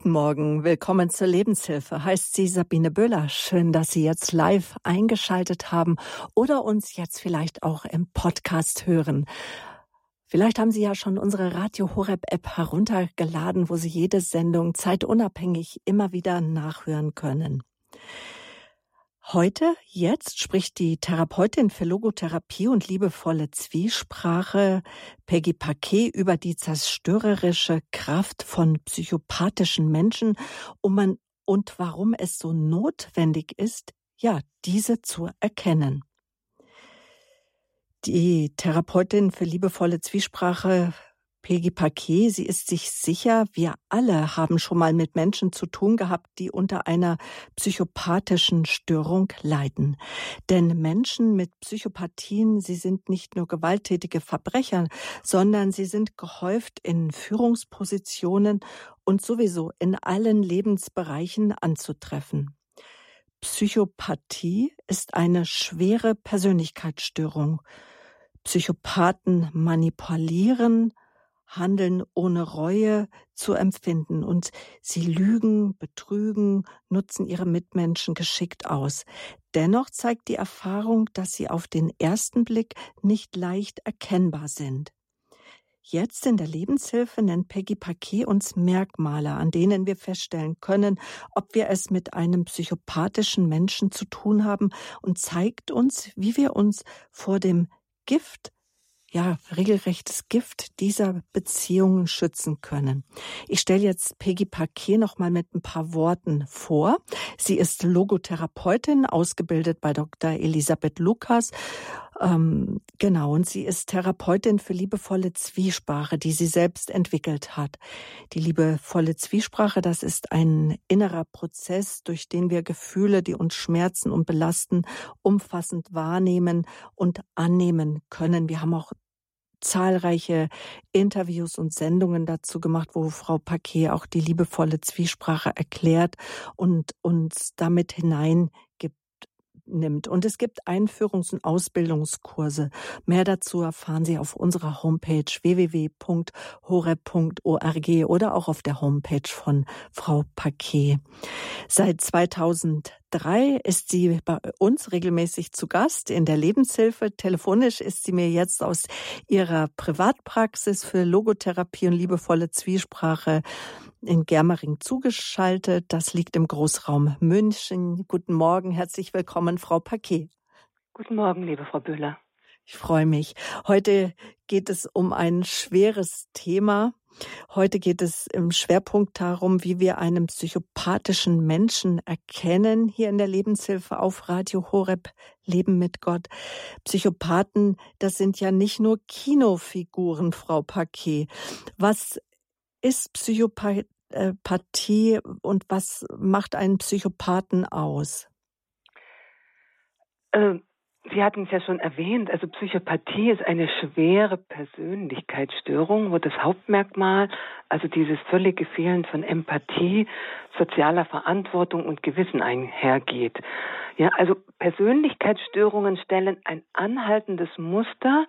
Guten Morgen, willkommen zur Lebenshilfe, heißt sie Sabine Böhler. Schön, dass Sie jetzt live eingeschaltet haben oder uns jetzt vielleicht auch im Podcast hören. Vielleicht haben Sie ja schon unsere Radio Horeb App heruntergeladen, wo Sie jede Sendung zeitunabhängig immer wieder nachhören können. Heute, jetzt spricht die Therapeutin für Logotherapie und liebevolle Zwiesprache Peggy Paquet über die zerstörerische Kraft von psychopathischen Menschen um und warum es so notwendig ist, ja, diese zu erkennen. Die Therapeutin für liebevolle Zwiesprache Peggy Paquet, sie ist sich sicher, wir alle haben schon mal mit Menschen zu tun gehabt, die unter einer psychopathischen Störung leiden. Denn Menschen mit Psychopathien, sie sind nicht nur gewalttätige Verbrecher, sondern sie sind gehäuft in Führungspositionen und sowieso in allen Lebensbereichen anzutreffen. Psychopathie ist eine schwere Persönlichkeitsstörung. Psychopathen manipulieren, Handeln ohne Reue zu empfinden und sie lügen, betrügen, nutzen ihre Mitmenschen geschickt aus. Dennoch zeigt die Erfahrung, dass sie auf den ersten Blick nicht leicht erkennbar sind. Jetzt in der Lebenshilfe nennt Peggy Paquet uns Merkmale, an denen wir feststellen können, ob wir es mit einem psychopathischen Menschen zu tun haben und zeigt uns, wie wir uns vor dem Gift ja, regelrechtes Gift dieser Beziehungen schützen können. Ich stelle jetzt Peggy Paquet noch mal mit ein paar Worten vor. Sie ist Logotherapeutin, ausgebildet bei Dr. Elisabeth Lukas. Ähm, genau, und sie ist Therapeutin für liebevolle Zwiesprache, die sie selbst entwickelt hat. Die liebevolle Zwiesprache, das ist ein innerer Prozess, durch den wir Gefühle, die uns schmerzen und belasten, umfassend wahrnehmen und annehmen können. Wir haben auch zahlreiche Interviews und Sendungen dazu gemacht, wo Frau Paquet auch die liebevolle Zwiesprache erklärt und uns damit hineingibt nimmt. Und es gibt Einführungs- und Ausbildungskurse. Mehr dazu erfahren Sie auf unserer Homepage www.hore.org oder auch auf der Homepage von Frau Paquet. Seit 2003 ist sie bei uns regelmäßig zu Gast in der Lebenshilfe. Telefonisch ist sie mir jetzt aus ihrer Privatpraxis für Logotherapie und liebevolle Zwiesprache in Germering zugeschaltet. Das liegt im Großraum München. Guten Morgen, herzlich willkommen, Frau Paquet. Guten Morgen, liebe Frau Böhler. Ich freue mich. Heute geht es um ein schweres Thema. Heute geht es im Schwerpunkt darum, wie wir einen psychopathischen Menschen erkennen, hier in der Lebenshilfe auf Radio Horeb Leben mit Gott. Psychopathen, das sind ja nicht nur Kinofiguren, Frau Paquet. Was ist Psychopathie und was macht einen Psychopathen aus? Ähm, Sie hatten es ja schon erwähnt, also Psychopathie ist eine schwere Persönlichkeitsstörung, wo das Hauptmerkmal, also dieses völlige Fehlen von Empathie, sozialer Verantwortung und Gewissen einhergeht. Ja, also Persönlichkeitsstörungen stellen ein anhaltendes Muster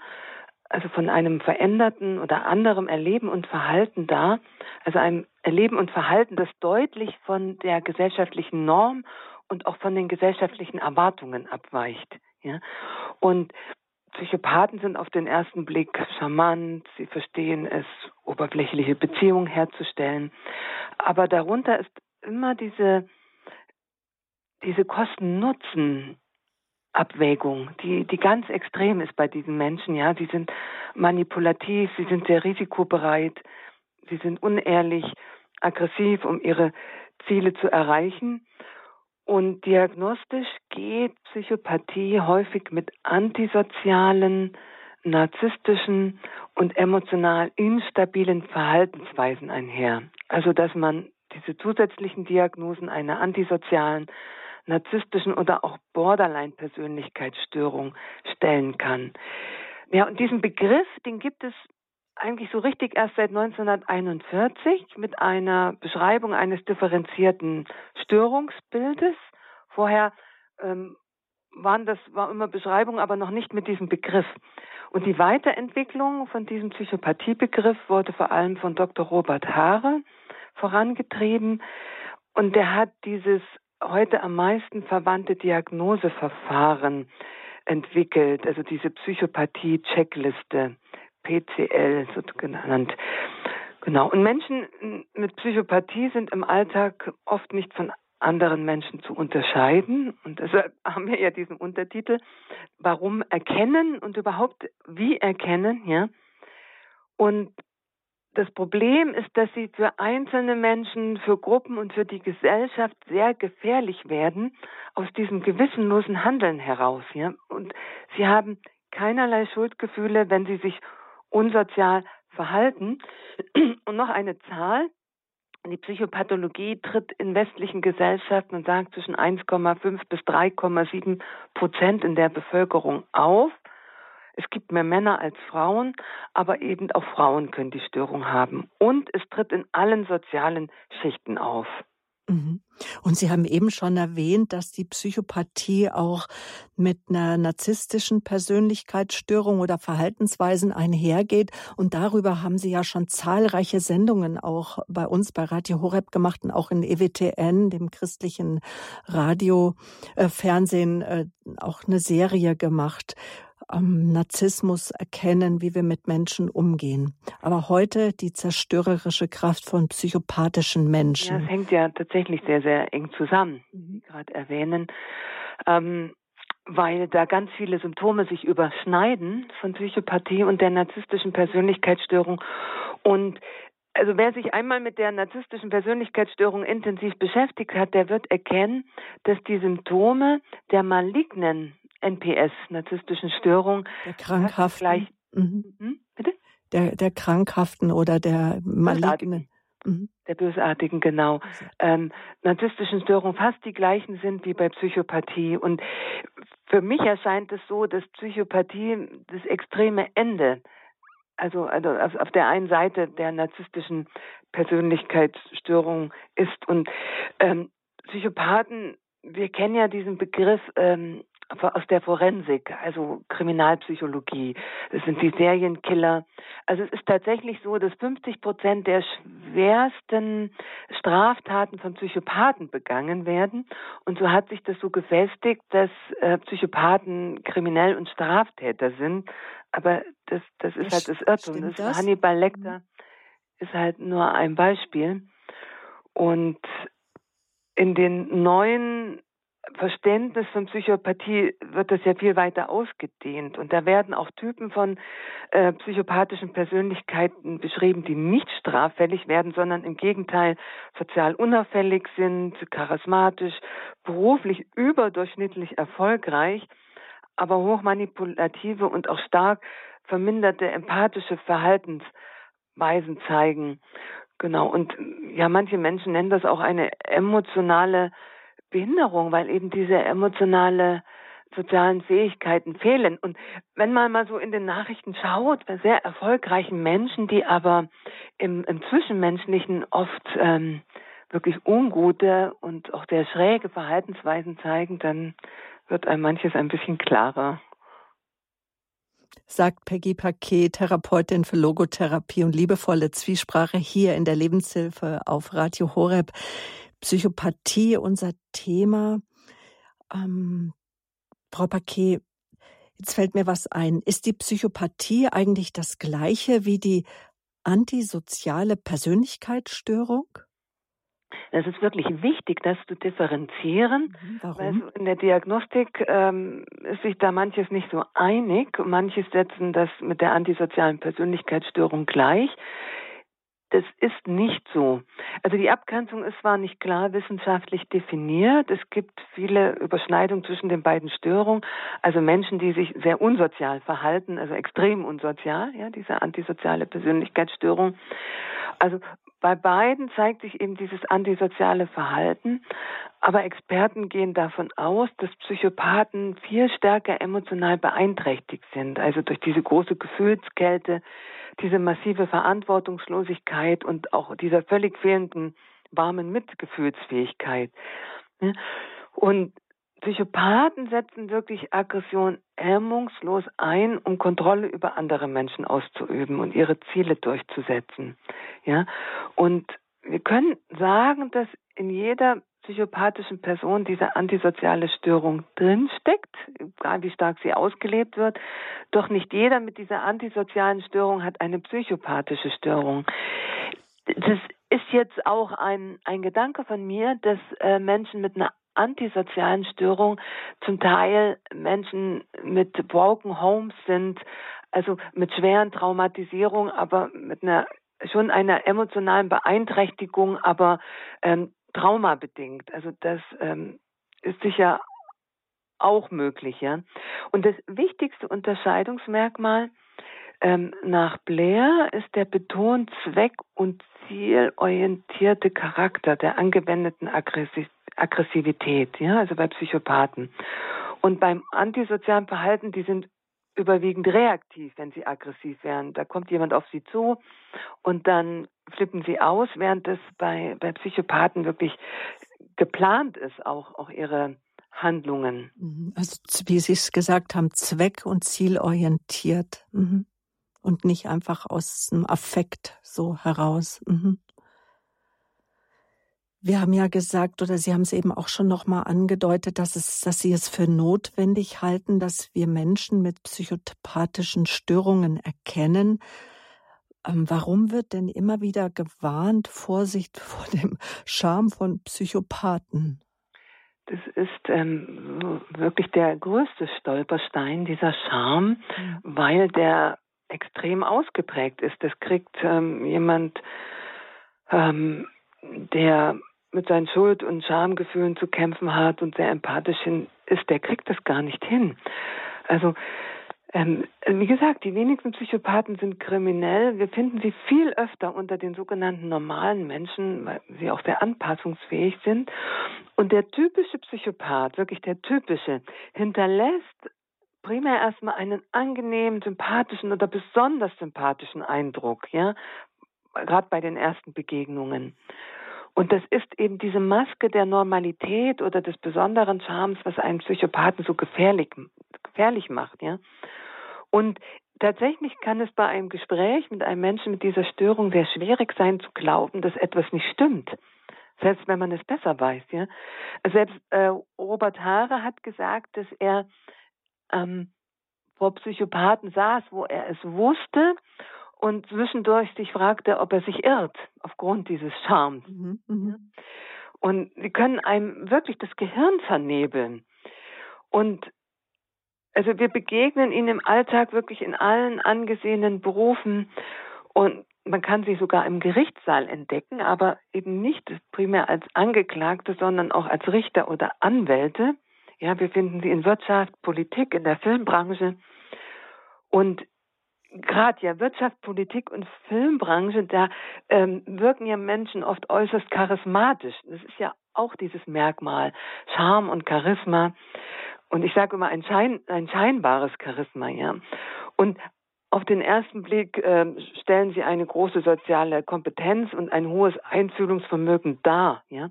also von einem veränderten oder anderem Erleben und Verhalten dar, also einem Erleben und Verhalten, das deutlich von der gesellschaftlichen Norm und auch von den gesellschaftlichen Erwartungen abweicht. Ja? Und Psychopathen sind auf den ersten Blick charmant, sie verstehen es, oberflächliche Beziehungen herzustellen. Aber darunter ist immer diese, diese Kosten-Nutzen, Abwägung, die, die ganz extrem ist bei diesen Menschen, ja. Sie sind manipulativ, sie sind sehr risikobereit, sie sind unehrlich, aggressiv, um ihre Ziele zu erreichen. Und diagnostisch geht Psychopathie häufig mit antisozialen, narzisstischen und emotional instabilen Verhaltensweisen einher. Also dass man diese zusätzlichen Diagnosen einer antisozialen, narzisstischen oder auch Borderline-Persönlichkeitsstörung stellen kann. Ja, und diesen Begriff, den gibt es eigentlich so richtig erst seit 1941 mit einer Beschreibung eines differenzierten Störungsbildes. Vorher ähm, waren das war immer Beschreibung, aber noch nicht mit diesem Begriff. Und die Weiterentwicklung von diesem Psychopathiebegriff wurde vor allem von Dr. Robert Haare vorangetrieben und der hat dieses heute am meisten verwandte Diagnoseverfahren entwickelt, also diese Psychopathie-Checkliste, PCL so genannt. Genau. Und Menschen mit Psychopathie sind im Alltag oft nicht von anderen Menschen zu unterscheiden. Und deshalb haben wir ja diesen Untertitel, warum erkennen und überhaupt wie erkennen, ja. Und das Problem ist, dass sie für einzelne Menschen, für Gruppen und für die Gesellschaft sehr gefährlich werden aus diesem gewissenlosen Handeln heraus. Ja? Und sie haben keinerlei Schuldgefühle, wenn sie sich unsozial verhalten. Und noch eine Zahl. Die Psychopathologie tritt in westlichen Gesellschaften und sagt zwischen 1,5 bis 3,7 Prozent in der Bevölkerung auf. Es gibt mehr Männer als Frauen, aber eben auch Frauen können die Störung haben. Und es tritt in allen sozialen Schichten auf. Mhm. Und Sie haben eben schon erwähnt, dass die Psychopathie auch mit einer narzisstischen Persönlichkeitsstörung oder Verhaltensweisen einhergeht. Und darüber haben Sie ja schon zahlreiche Sendungen auch bei uns bei Radio Horeb gemacht und auch in EWTN, dem christlichen Radio, äh, Fernsehen, äh, auch eine Serie gemacht am Narzissmus erkennen, wie wir mit Menschen umgehen. Aber heute die zerstörerische Kraft von psychopathischen Menschen. Ja, das hängt ja tatsächlich sehr, sehr eng zusammen, wie Sie gerade erwähnen. Ähm, weil da ganz viele Symptome sich überschneiden von Psychopathie und der narzisstischen Persönlichkeitsstörung. Und also wer sich einmal mit der narzisstischen Persönlichkeitsstörung intensiv beschäftigt hat, der wird erkennen, dass die Symptome der malignen NPS, narzisstischen Störung. Der krankhaften. Gleich, mhm. Hm, bitte? Der, der krankhaften oder der malignen. Mhm. Der bösartigen, genau. Ähm, narzisstischen Störungen fast die gleichen sind wie bei Psychopathie. Und für mich erscheint es so, dass Psychopathie das extreme Ende, also, also auf, auf der einen Seite der narzisstischen Persönlichkeitsstörung ist. Und ähm, Psychopathen, wir kennen ja diesen Begriff ähm, aus der Forensik, also Kriminalpsychologie. Das sind die Serienkiller. Also es ist tatsächlich so, dass 50 Prozent der schwersten Straftaten von Psychopathen begangen werden. Und so hat sich das so gefestigt, dass äh, Psychopathen kriminell und Straftäter sind. Aber das, das ist halt das Irrtum. Das, das? Hannibal Lecter mhm. ist halt nur ein Beispiel. Und in den neuen Verständnis von Psychopathie wird das ja viel weiter ausgedehnt. Und da werden auch Typen von äh, psychopathischen Persönlichkeiten beschrieben, die nicht straffällig werden, sondern im Gegenteil sozial unauffällig sind, charismatisch, beruflich überdurchschnittlich erfolgreich, aber hochmanipulative und auch stark verminderte empathische Verhaltensweisen zeigen. Genau. Und ja, manche Menschen nennen das auch eine emotionale Behinderung, weil eben diese emotionale sozialen Fähigkeiten fehlen. Und wenn man mal so in den Nachrichten schaut, bei sehr erfolgreichen Menschen, die aber im, im Zwischenmenschlichen oft ähm, wirklich ungute und auch sehr schräge Verhaltensweisen zeigen, dann wird einem manches ein bisschen klarer. Sagt Peggy Paquet, Therapeutin für Logotherapie und liebevolle Zwiesprache hier in der Lebenshilfe auf Radio Horeb. Psychopathie unser Thema. Ähm, Frau Paquet, jetzt fällt mir was ein. Ist die Psychopathie eigentlich das gleiche wie die antisoziale Persönlichkeitsstörung? Es ist wirklich wichtig, das zu differenzieren, mhm, Warum? weil in der Diagnostik ähm, ist sich da manches nicht so einig. Manche setzen das mit der antisozialen Persönlichkeitsstörung gleich. Das ist nicht so. Also die Abgrenzung ist zwar nicht klar wissenschaftlich definiert. Es gibt viele Überschneidungen zwischen den beiden Störungen. Also Menschen, die sich sehr unsozial verhalten, also extrem unsozial, ja, diese antisoziale Persönlichkeitsstörung. Also bei beiden zeigt sich eben dieses antisoziale Verhalten, aber Experten gehen davon aus, dass Psychopathen viel stärker emotional beeinträchtigt sind, also durch diese große Gefühlskälte, diese massive Verantwortungslosigkeit und auch dieser völlig fehlenden warmen Mitgefühlsfähigkeit. Und Psychopathen setzen wirklich Aggression hemmungslos ein, um Kontrolle über andere Menschen auszuüben und ihre Ziele durchzusetzen. Ja, und wir können sagen, dass in jeder psychopathischen Person diese antisoziale Störung drinsteckt, egal wie stark sie ausgelebt wird. Doch nicht jeder mit dieser antisozialen Störung hat eine psychopathische Störung. Das ist jetzt auch ein, ein Gedanke von mir, dass äh, Menschen mit einer antisozialen Störung zum Teil Menschen mit Broken Homes sind, also mit schweren Traumatisierungen, aber mit einer schon einer emotionalen Beeinträchtigung, aber ähm, traumabedingt. Also das ähm, ist sicher auch möglich, ja. Und das wichtigste Unterscheidungsmerkmal ähm, nach Blair ist der betont zweck- und zielorientierte Charakter der angewendeten Aggressi Aggressivität, ja, also bei Psychopathen. Und beim antisozialen Verhalten, die sind überwiegend reaktiv, wenn sie aggressiv werden. Da kommt jemand auf sie zu und dann flippen sie aus, während das bei, bei Psychopathen wirklich geplant ist, auch, auch ihre Handlungen. Mhm. Also wie Sie es gesagt haben, zweck- und zielorientiert. Mhm und nicht einfach aus einem Affekt so heraus. Mhm. Wir haben ja gesagt, oder Sie haben es eben auch schon nochmal angedeutet, dass, es, dass Sie es für notwendig halten, dass wir Menschen mit psychopathischen Störungen erkennen. Ähm, warum wird denn immer wieder gewarnt, Vorsicht vor dem Charme von Psychopathen? Das ist ähm, wirklich der größte Stolperstein, dieser Charme, mhm. weil der extrem ausgeprägt ist. Das kriegt ähm, jemand, ähm, der mit seinen Schuld- und Schamgefühlen zu kämpfen hat und sehr empathisch ist, der kriegt das gar nicht hin. Also ähm, wie gesagt, die wenigsten Psychopathen sind kriminell. Wir finden sie viel öfter unter den sogenannten normalen Menschen, weil sie auch sehr anpassungsfähig sind. Und der typische Psychopath, wirklich der typische, hinterlässt primär erstmal einen angenehmen, sympathischen oder besonders sympathischen Eindruck, ja, gerade bei den ersten Begegnungen. Und das ist eben diese Maske der Normalität oder des besonderen Charmes, was einen Psychopathen so gefährlich, gefährlich macht, ja. Und tatsächlich kann es bei einem Gespräch mit einem Menschen mit dieser Störung sehr schwierig sein zu glauben, dass etwas nicht stimmt. Selbst wenn man es besser weiß, ja. Selbst äh, Robert Haare hat gesagt, dass er ähm, vor Psychopathen saß, wo er es wusste und zwischendurch sich fragte, ob er sich irrt aufgrund dieses Charmes. Mhm, mhm. Und sie können einem wirklich das Gehirn vernebeln. Und also wir begegnen ihnen im Alltag wirklich in allen angesehenen Berufen und man kann sie sogar im Gerichtssaal entdecken, aber eben nicht primär als Angeklagte, sondern auch als Richter oder Anwälte. Ja, wir finden sie in Wirtschaft, Politik, in der Filmbranche. Und gerade ja Wirtschaft, Politik und Filmbranche, da ähm, wirken ja Menschen oft äußerst charismatisch. Das ist ja auch dieses Merkmal, Charme und Charisma. Und ich sage immer ein, Schein, ein scheinbares Charisma, ja. Und auf den ersten Blick äh, stellen sie eine große soziale Kompetenz und ein hohes Einfühlungsvermögen dar, ja.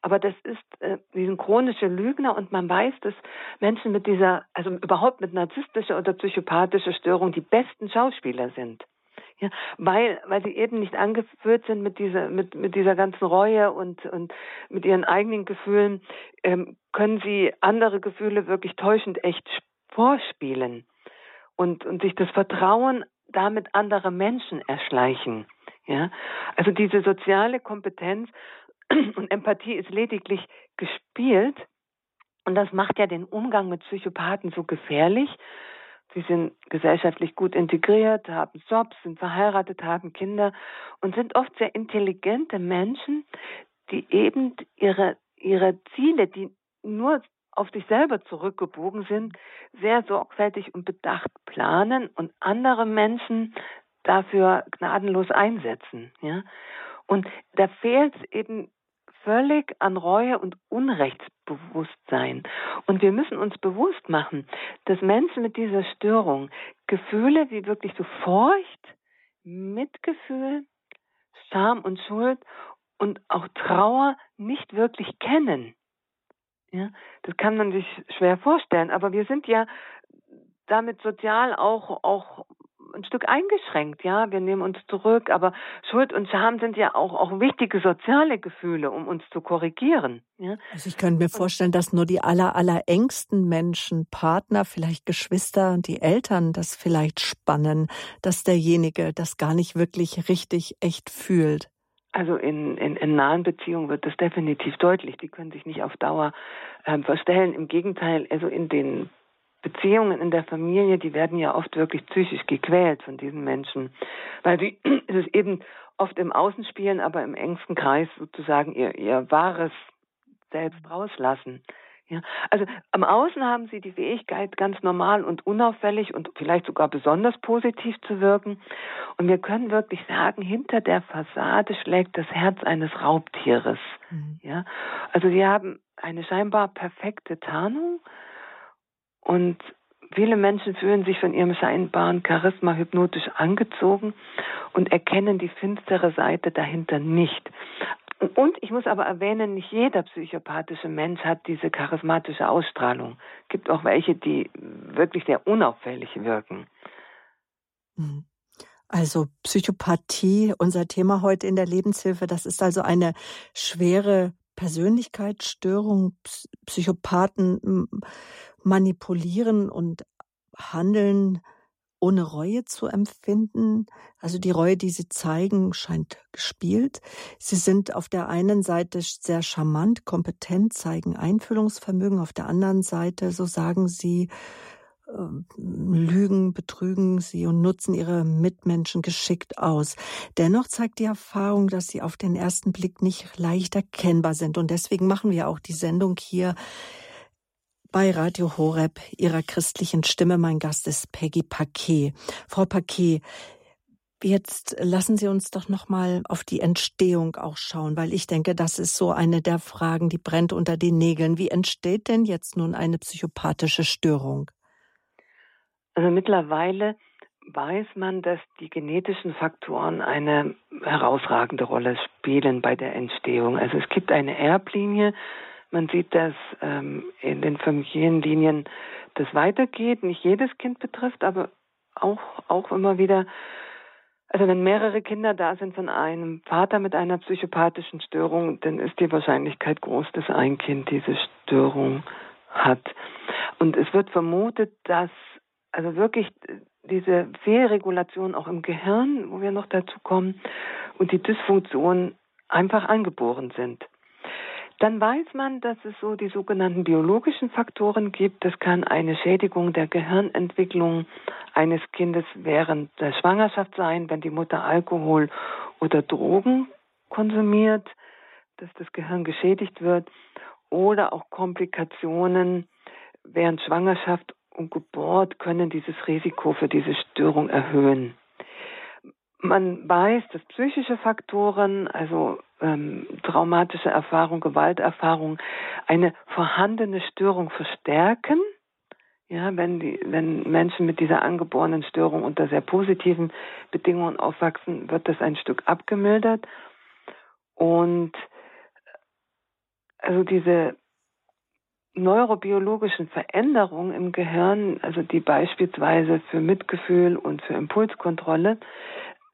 Aber das ist, äh, die sind chronische Lügner und man weiß, dass Menschen mit dieser, also überhaupt mit narzisstischer oder psychopathischer Störung die besten Schauspieler sind. Ja, weil, weil sie eben nicht angeführt sind mit dieser, mit, mit dieser ganzen Reue und, und mit ihren eigenen Gefühlen, ähm, können sie andere Gefühle wirklich täuschend echt vorspielen und, und sich das Vertrauen damit andere Menschen erschleichen. Ja, also diese soziale Kompetenz und Empathie ist lediglich gespielt. Und das macht ja den Umgang mit Psychopathen so gefährlich. Sie sind gesellschaftlich gut integriert, haben Jobs, sind verheiratet, haben Kinder und sind oft sehr intelligente Menschen, die eben ihre, ihre Ziele, die nur auf sich selber zurückgebogen sind, sehr sorgfältig und bedacht planen und andere Menschen dafür gnadenlos einsetzen. Ja? Und da fehlt es eben völlig an Reue und Unrechtsbewusstsein. Und wir müssen uns bewusst machen, dass Menschen mit dieser Störung Gefühle wie wirklich so Furcht, Mitgefühl, Scham und Schuld und auch Trauer nicht wirklich kennen. Ja, das kann man sich schwer vorstellen, aber wir sind ja damit sozial auch, auch ein Stück eingeschränkt, ja. Wir nehmen uns zurück, aber Schuld und Scham sind ja auch, auch wichtige soziale Gefühle, um uns zu korrigieren. Ja? Also ich könnte mir vorstellen, dass nur die aller, aller engsten Menschen, Partner, vielleicht Geschwister und die Eltern das vielleicht spannen, dass derjenige das gar nicht wirklich richtig echt fühlt. Also in, in, in nahen Beziehungen wird das definitiv deutlich. Die können sich nicht auf Dauer ähm, verstellen. Im Gegenteil, also in den Beziehungen in der Familie, die werden ja oft wirklich psychisch gequält von diesen Menschen, weil die es eben oft im Außen spielen, aber im engsten Kreis sozusagen ihr, ihr wahres Selbst rauslassen. Ja, also am Außen haben sie die Fähigkeit, ganz normal und unauffällig und vielleicht sogar besonders positiv zu wirken. Und wir können wirklich sagen, hinter der Fassade schlägt das Herz eines Raubtieres. Mhm. Ja, also sie haben eine scheinbar perfekte Tarnung und viele Menschen fühlen sich von ihrem scheinbaren Charisma hypnotisch angezogen und erkennen die finstere Seite dahinter nicht. Und ich muss aber erwähnen, nicht jeder psychopathische Mensch hat diese charismatische Ausstrahlung. Es gibt auch welche, die wirklich sehr unauffällig wirken. Mhm. Also Psychopathie, unser Thema heute in der Lebenshilfe, das ist also eine schwere Persönlichkeitsstörung. Psychopathen manipulieren und handeln ohne Reue zu empfinden. Also die Reue, die sie zeigen, scheint gespielt. Sie sind auf der einen Seite sehr charmant, kompetent, zeigen Einfühlungsvermögen. Auf der anderen Seite, so sagen sie, ähm, lügen, betrügen sie und nutzen ihre Mitmenschen geschickt aus. Dennoch zeigt die Erfahrung, dass sie auf den ersten Blick nicht leicht erkennbar sind. Und deswegen machen wir auch die Sendung hier bei Radio Horeb, Ihrer christlichen Stimme. Mein Gast ist Peggy Paquet. Frau Paquet, Jetzt lassen Sie uns doch noch mal auf die Entstehung auch schauen, weil ich denke, das ist so eine der Fragen, die brennt unter den Nägeln. Wie entsteht denn jetzt nun eine psychopathische Störung? Also mittlerweile weiß man, dass die genetischen Faktoren eine herausragende Rolle spielen bei der Entstehung. Also es gibt eine Erblinie, man sieht, dass ähm, in den Familienlinien das weitergeht, nicht jedes Kind betrifft, aber auch, auch immer wieder, also wenn mehrere Kinder da sind von einem Vater mit einer psychopathischen Störung, dann ist die Wahrscheinlichkeit groß, dass ein Kind diese Störung hat. Und es wird vermutet, dass also wirklich diese Fehlregulation auch im Gehirn, wo wir noch dazu kommen, und die Dysfunktion einfach angeboren sind. Dann weiß man, dass es so die sogenannten biologischen Faktoren gibt. Das kann eine Schädigung der Gehirnentwicklung eines Kindes während der Schwangerschaft sein, wenn die Mutter Alkohol oder Drogen konsumiert, dass das Gehirn geschädigt wird. Oder auch Komplikationen während Schwangerschaft und Geburt können dieses Risiko für diese Störung erhöhen. Man weiß, dass psychische Faktoren, also ähm, traumatische Erfahrung, Gewalterfahrung, eine vorhandene Störung verstärken. Ja, wenn die, wenn Menschen mit dieser angeborenen Störung unter sehr positiven Bedingungen aufwachsen, wird das ein Stück abgemildert. Und also diese neurobiologischen Veränderungen im Gehirn, also die beispielsweise für Mitgefühl und für Impulskontrolle,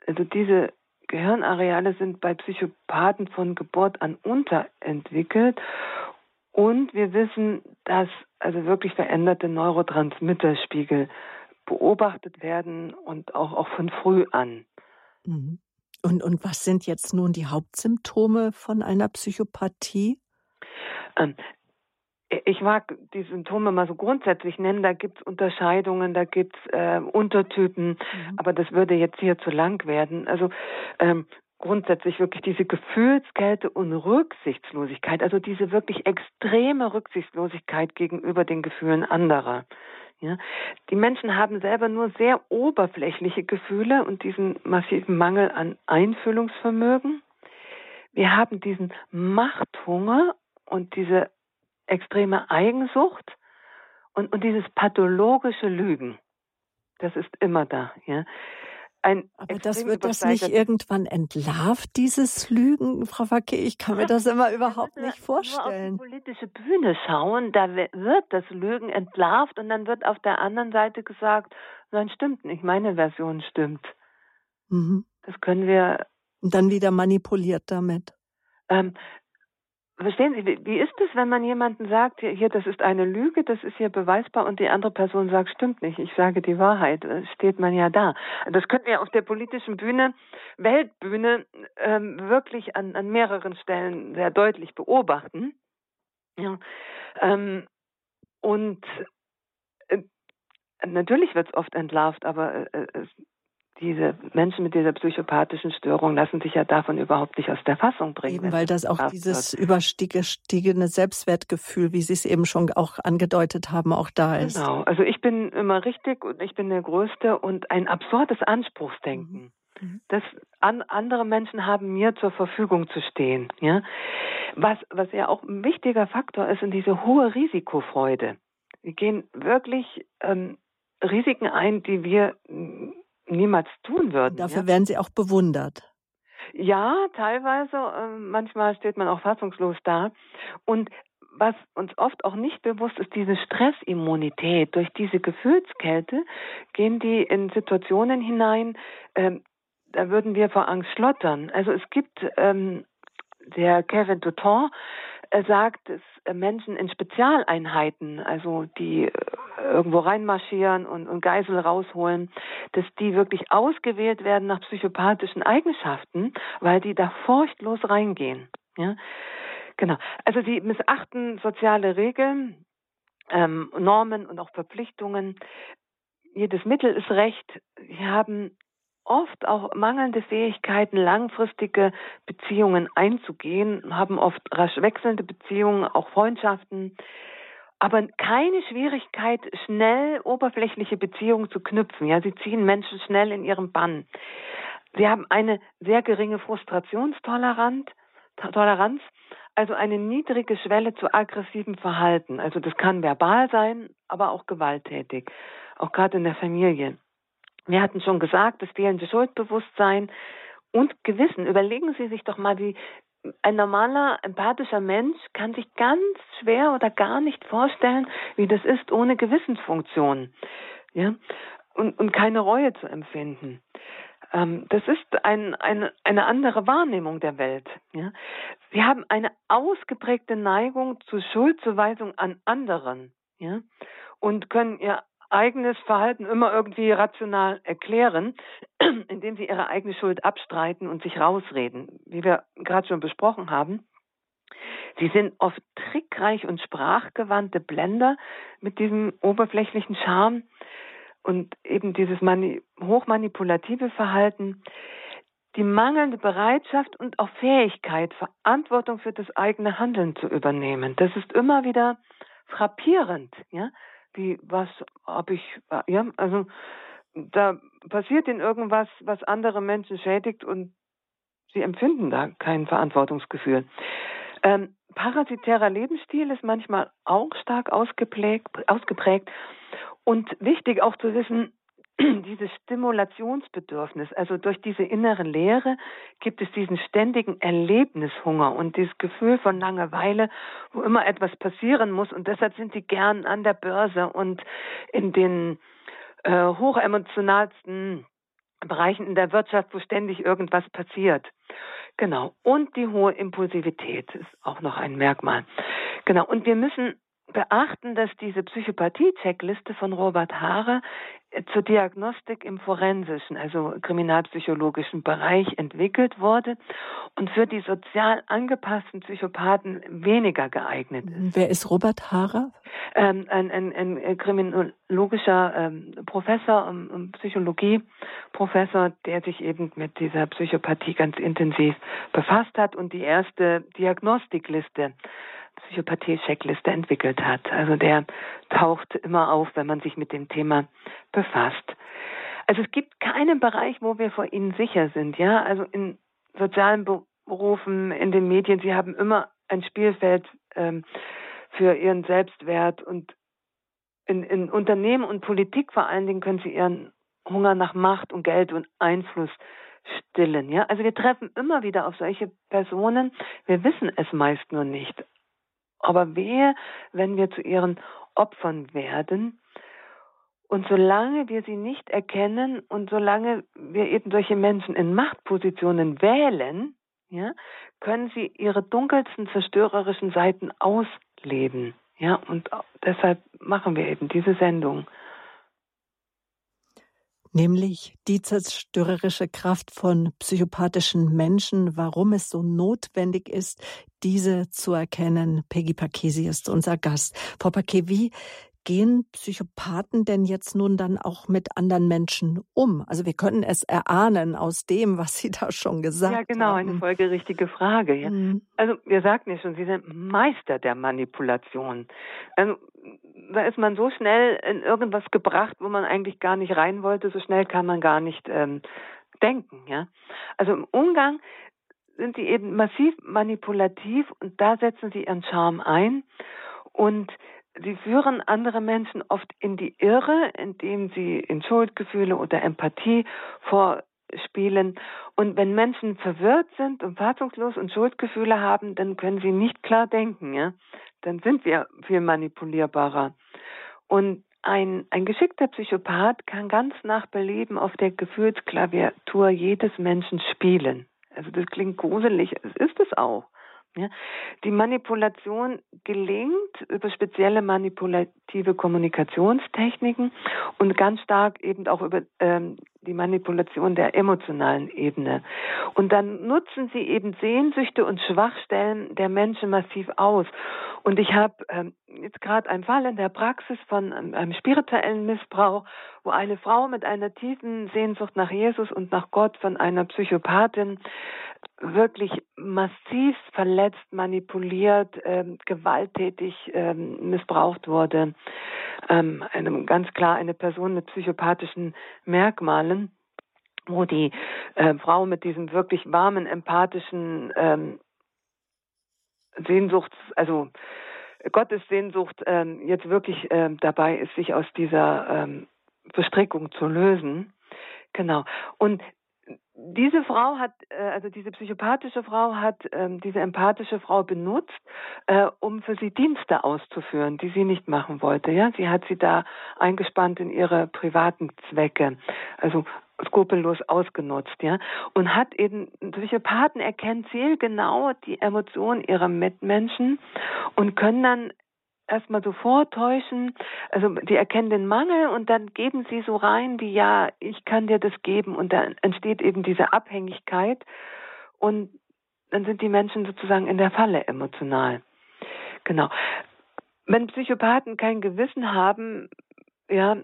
also diese Gehirnareale sind bei Psychopathen von Geburt an unterentwickelt und wir wissen, dass also wirklich veränderte Neurotransmitterspiegel beobachtet werden und auch, auch von früh an. Mhm. Und, und was sind jetzt nun die Hauptsymptome von einer Psychopathie? Ich mag die Symptome mal so grundsätzlich nennen. Da gibt es Unterscheidungen, da gibt es äh, Untertypen, mhm. aber das würde jetzt hier zu lang werden. Also ähm, grundsätzlich wirklich diese Gefühlskälte und Rücksichtslosigkeit, also diese wirklich extreme Rücksichtslosigkeit gegenüber den Gefühlen anderer. Ja, die Menschen haben selber nur sehr oberflächliche Gefühle und diesen massiven Mangel an Einfühlungsvermögen. Wir haben diesen Machthunger und diese extreme Eigensucht und, und dieses pathologische Lügen. Das ist immer da. Ja? ein Aber das wird das nicht irgendwann entlarvt, dieses Lügen, Frau Wacke? Ich kann mir das immer überhaupt nicht vorstellen. Nur auf die politische Bühne schauen, da wird das Lügen entlarvt und dann wird auf der anderen Seite gesagt, nein, stimmt nicht, meine Version stimmt. Mhm. Das können wir. Und dann wieder manipuliert damit. Ähm, Verstehen Sie, wie ist es, wenn man jemanden sagt, hier, das ist eine Lüge, das ist hier beweisbar und die andere Person sagt, stimmt nicht, ich sage die Wahrheit, steht man ja da. Das könnten wir auf der politischen Bühne, Weltbühne, ähm, wirklich an, an mehreren Stellen sehr deutlich beobachten. Ja, ähm, und äh, natürlich wird es oft entlarvt, aber äh, es diese Menschen mit dieser psychopathischen Störung lassen sich ja davon überhaupt nicht aus der Fassung bringen. Eben, weil das auch dieses wird. überstiegene Selbstwertgefühl, wie Sie es eben schon auch angedeutet haben, auch da ist. Genau, also ich bin immer richtig und ich bin der Größte und ein absurdes Anspruchsdenken. Mhm. mhm. Das an, andere Menschen haben mir zur Verfügung zu stehen. Ja? Was, was ja auch ein wichtiger Faktor ist, in diese hohe Risikofreude. Wir gehen wirklich ähm, Risiken ein, die wir niemals tun würden. Dafür ja? werden Sie auch bewundert. Ja, teilweise. Äh, manchmal steht man auch fassungslos da. Und was uns oft auch nicht bewusst ist, diese Stressimmunität. Durch diese Gefühlskälte gehen die in Situationen hinein, äh, da würden wir vor Angst schlottern. Also es gibt ähm, der Kevin Douton er sagt, dass Menschen in Spezialeinheiten, also die äh, irgendwo reinmarschieren und, und Geisel rausholen, dass die wirklich ausgewählt werden nach psychopathischen Eigenschaften, weil die da furchtlos reingehen. Ja? Genau. Also sie missachten soziale Regeln, ähm, Normen und auch Verpflichtungen. Jedes Mittel ist recht. Sie haben oft auch mangelnde Fähigkeiten, langfristige Beziehungen einzugehen, haben oft rasch wechselnde Beziehungen, auch Freundschaften, aber keine Schwierigkeit, schnell oberflächliche Beziehungen zu knüpfen. Ja, sie ziehen Menschen schnell in ihren Bann. Sie haben eine sehr geringe Frustrationstoleranz, Toleranz, also eine niedrige Schwelle zu aggressivem Verhalten. Also das kann verbal sein, aber auch gewalttätig, auch gerade in der Familie. Wir hatten schon gesagt, das fehlende Schuldbewusstsein und Gewissen. Überlegen Sie sich doch mal, wie ein normaler, empathischer Mensch kann sich ganz schwer oder gar nicht vorstellen, wie das ist, ohne Gewissensfunktion. Ja? Und, und keine Reue zu empfinden. Ähm, das ist ein, ein, eine andere Wahrnehmung der Welt. Ja? Wir haben eine ausgeprägte Neigung zur Schuldzuweisung an anderen. Ja? Und können ihr eigenes Verhalten immer irgendwie rational erklären, indem sie ihre eigene Schuld abstreiten und sich rausreden, wie wir gerade schon besprochen haben. Sie sind oft trickreich und sprachgewandte Blender mit diesem oberflächlichen Charme und eben dieses mani hochmanipulative Verhalten. Die mangelnde Bereitschaft und auch Fähigkeit, Verantwortung für das eigene Handeln zu übernehmen. Das ist immer wieder frappierend, ja wie, was habe ich, ja, also da passiert ihnen irgendwas, was andere Menschen schädigt und sie empfinden da kein Verantwortungsgefühl. Ähm, parasitärer Lebensstil ist manchmal auch stark ausgeprägt, ausgeprägt und wichtig auch zu wissen, dieses Stimulationsbedürfnis, also durch diese innere Leere gibt es diesen ständigen Erlebnishunger und dieses Gefühl von Langeweile, wo immer etwas passieren muss und deshalb sind sie gern an der Börse und in den äh, hochemotionalsten Bereichen in der Wirtschaft, wo ständig irgendwas passiert. Genau. Und die hohe Impulsivität ist auch noch ein Merkmal. Genau. Und wir müssen beachten, dass diese Psychopathie-Checkliste von Robert Haare zur Diagnostik im forensischen, also kriminalpsychologischen Bereich entwickelt wurde und für die sozial angepassten Psychopathen weniger geeignet ist. Wer ist Robert Haare? Ähm, ein, ein, ein, kriminologischer ähm, Professor, um, um Psychologie-Professor, der sich eben mit dieser Psychopathie ganz intensiv befasst hat und die erste Diagnostikliste Psychopathie-Checkliste entwickelt hat. Also der taucht immer auf, wenn man sich mit dem Thema befasst. Also es gibt keinen Bereich, wo wir vor ihnen sicher sind. Ja, also in sozialen Berufen, in den Medien, sie haben immer ein Spielfeld ähm, für ihren Selbstwert und in, in Unternehmen und Politik vor allen Dingen können sie ihren Hunger nach Macht und Geld und Einfluss stillen. Ja, also wir treffen immer wieder auf solche Personen. Wir wissen es meist nur nicht. Aber wehe, wenn wir zu ihren Opfern werden. Und solange wir sie nicht erkennen und solange wir eben solche Menschen in Machtpositionen wählen, ja, können sie ihre dunkelsten zerstörerischen Seiten ausleben. Ja, und deshalb machen wir eben diese Sendung. Nämlich die zerstörerische Kraft von psychopathischen Menschen, warum es so notwendig ist, diese zu erkennen. Peggy Pakesi ist unser Gast. Frau wie gehen Psychopathen denn jetzt nun dann auch mit anderen Menschen um? Also wir können es erahnen aus dem, was Sie da schon gesagt haben. Ja, genau, haben. eine folgerichtige Frage. Ja. Mhm. Also wir sagten ja schon, Sie sind Meister der Manipulation. Also, da ist man so schnell in irgendwas gebracht, wo man eigentlich gar nicht rein wollte. So schnell kann man gar nicht ähm, denken. Ja. Also im Umgang sind sie eben massiv manipulativ und da setzen sie ihren Charme ein und sie führen andere Menschen oft in die Irre, indem sie in Schuldgefühle oder Empathie vorspielen. Und wenn Menschen verwirrt sind und fassungslos und Schuldgefühle haben, dann können sie nicht klar denken. Ja? Dann sind wir viel manipulierbarer. Und ein, ein geschickter Psychopath kann ganz nach Belieben auf der Gefühlsklaviatur jedes Menschen spielen. Also das klingt gruselig, es ist es auch. Ja, die Manipulation gelingt über spezielle manipulative Kommunikationstechniken und ganz stark eben auch über ähm, die Manipulation der emotionalen Ebene. Und dann nutzen sie eben Sehnsüchte und Schwachstellen der Menschen massiv aus. Und ich habe ähm, jetzt gerade einen Fall in der Praxis von einem, einem spirituellen Missbrauch, wo eine Frau mit einer tiefen Sehnsucht nach Jesus und nach Gott von einer Psychopathin wirklich massiv verletzt, manipuliert, ähm, gewalttätig ähm, missbraucht wurde. Ähm, eine, ganz klar eine Person mit psychopathischen Merkmalen, wo die äh, Frau mit diesem wirklich warmen, empathischen ähm, Sehnsucht, also Gottes Sehnsucht ähm, jetzt wirklich ähm, dabei ist, sich aus dieser ähm, Verstrickung zu lösen. Genau. Und diese Frau hat, äh, also diese psychopathische Frau hat ähm, diese empathische Frau benutzt, äh, um für sie Dienste auszuführen, die sie nicht machen wollte. Ja, sie hat sie da eingespannt in ihre privaten Zwecke, also skrupellos ausgenutzt, ja, und hat eben Psychopathen erkennen zielgenau die Emotionen ihrer Mitmenschen und können dann erstmal so vortäuschen, also die erkennen den Mangel und dann geben sie so rein, wie ja, ich kann dir das geben und dann entsteht eben diese Abhängigkeit und dann sind die Menschen sozusagen in der Falle emotional. Genau. Wenn Psychopathen kein Gewissen haben, ja,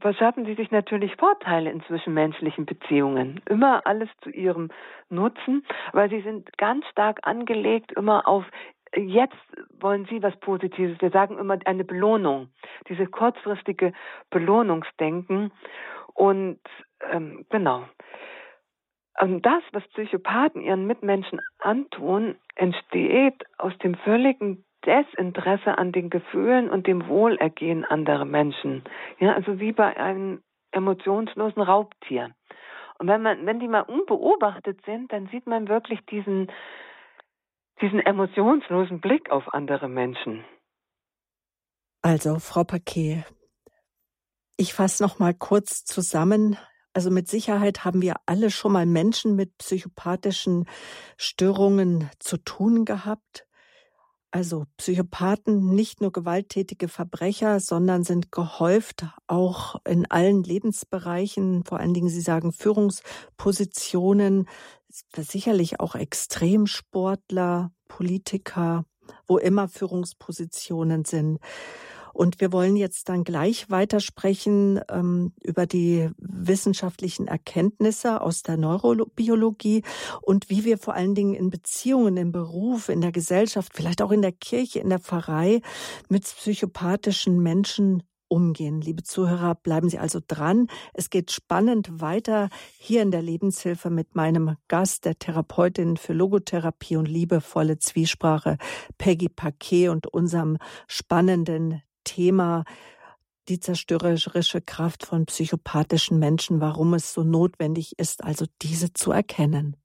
verschaffen sie sich natürlich Vorteile in zwischenmenschlichen Beziehungen. Immer alles zu ihrem Nutzen, weil sie sind ganz stark angelegt immer auf jetzt wollen Sie was Positives. Wir sagen immer eine Belohnung, diese kurzfristige Belohnungsdenken. Und ähm, genau. Und das, was Psychopathen ihren Mitmenschen antun, entsteht aus dem völligen Desinteresse an den Gefühlen und dem Wohlergehen anderer Menschen. Ja, also wie bei einem emotionslosen Raubtier. Und wenn man, wenn die mal unbeobachtet sind, dann sieht man wirklich diesen, diesen emotionslosen Blick auf andere Menschen. Also, Frau Paquet, ich fasse noch mal kurz zusammen. Also mit Sicherheit haben wir alle schon mal Menschen mit psychopathischen Störungen zu tun gehabt. Also Psychopathen, nicht nur gewalttätige Verbrecher, sondern sind gehäuft auch in allen Lebensbereichen, vor allen Dingen, Sie sagen Führungspositionen, sicherlich auch Extremsportler, Politiker, wo immer Führungspositionen sind. Und wir wollen jetzt dann gleich weitersprechen ähm, über die wissenschaftlichen Erkenntnisse aus der Neurobiologie und wie wir vor allen Dingen in Beziehungen, im Beruf, in der Gesellschaft, vielleicht auch in der Kirche, in der Pfarrei mit psychopathischen Menschen umgehen. Liebe Zuhörer, bleiben Sie also dran. Es geht spannend weiter hier in der Lebenshilfe mit meinem Gast, der Therapeutin für Logotherapie und liebevolle Zwiesprache, Peggy Paquet und unserem spannenden Thema die zerstörerische Kraft von psychopathischen Menschen, warum es so notwendig ist, also diese zu erkennen.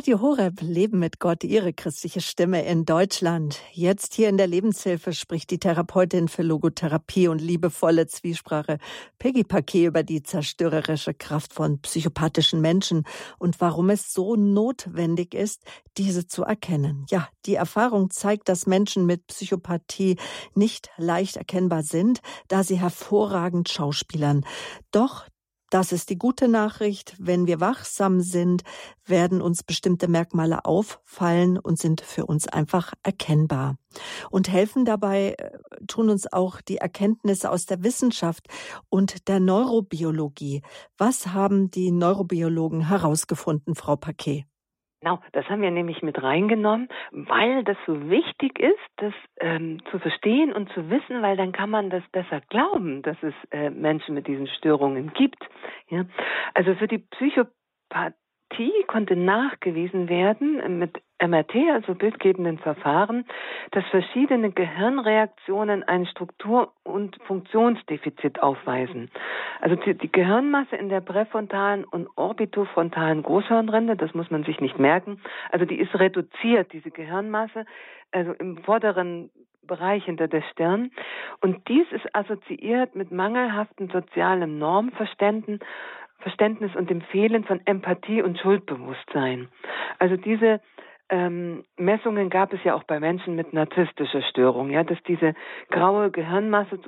Radio Horeb Leben mit Gott, Ihre christliche Stimme in Deutschland. Jetzt hier in der Lebenshilfe spricht die Therapeutin für Logotherapie und liebevolle Zwiesprache Peggy Paquet über die zerstörerische Kraft von psychopathischen Menschen und warum es so notwendig ist, diese zu erkennen. Ja, die Erfahrung zeigt, dass Menschen mit Psychopathie nicht leicht erkennbar sind, da sie hervorragend schauspielern. Doch das ist die gute Nachricht. Wenn wir wachsam sind, werden uns bestimmte Merkmale auffallen und sind für uns einfach erkennbar. Und helfen dabei äh, tun uns auch die Erkenntnisse aus der Wissenschaft und der Neurobiologie. Was haben die Neurobiologen herausgefunden, Frau Paquet? Genau, das haben wir nämlich mit reingenommen, weil das so wichtig ist, das ähm, zu verstehen und zu wissen, weil dann kann man das besser glauben, dass es äh, Menschen mit diesen Störungen gibt. Ja? Also für die Psychopathie konnte nachgewiesen werden mit MRT, also bildgebenden Verfahren, dass verschiedene Gehirnreaktionen ein Struktur- und Funktionsdefizit aufweisen. Also die, Gehirnmasse in der präfrontalen und orbitofrontalen Großhirnrinde, das muss man sich nicht merken, also die ist reduziert, diese Gehirnmasse, also im vorderen Bereich hinter der Stirn. Und dies ist assoziiert mit mangelhaftem sozialem Normverständnis Verständnis und dem Fehlen von Empathie und Schuldbewusstsein. Also diese ähm, Messungen gab es ja auch bei Menschen mit narzisstischer Störung, ja, dass diese graue Gehirnmasse,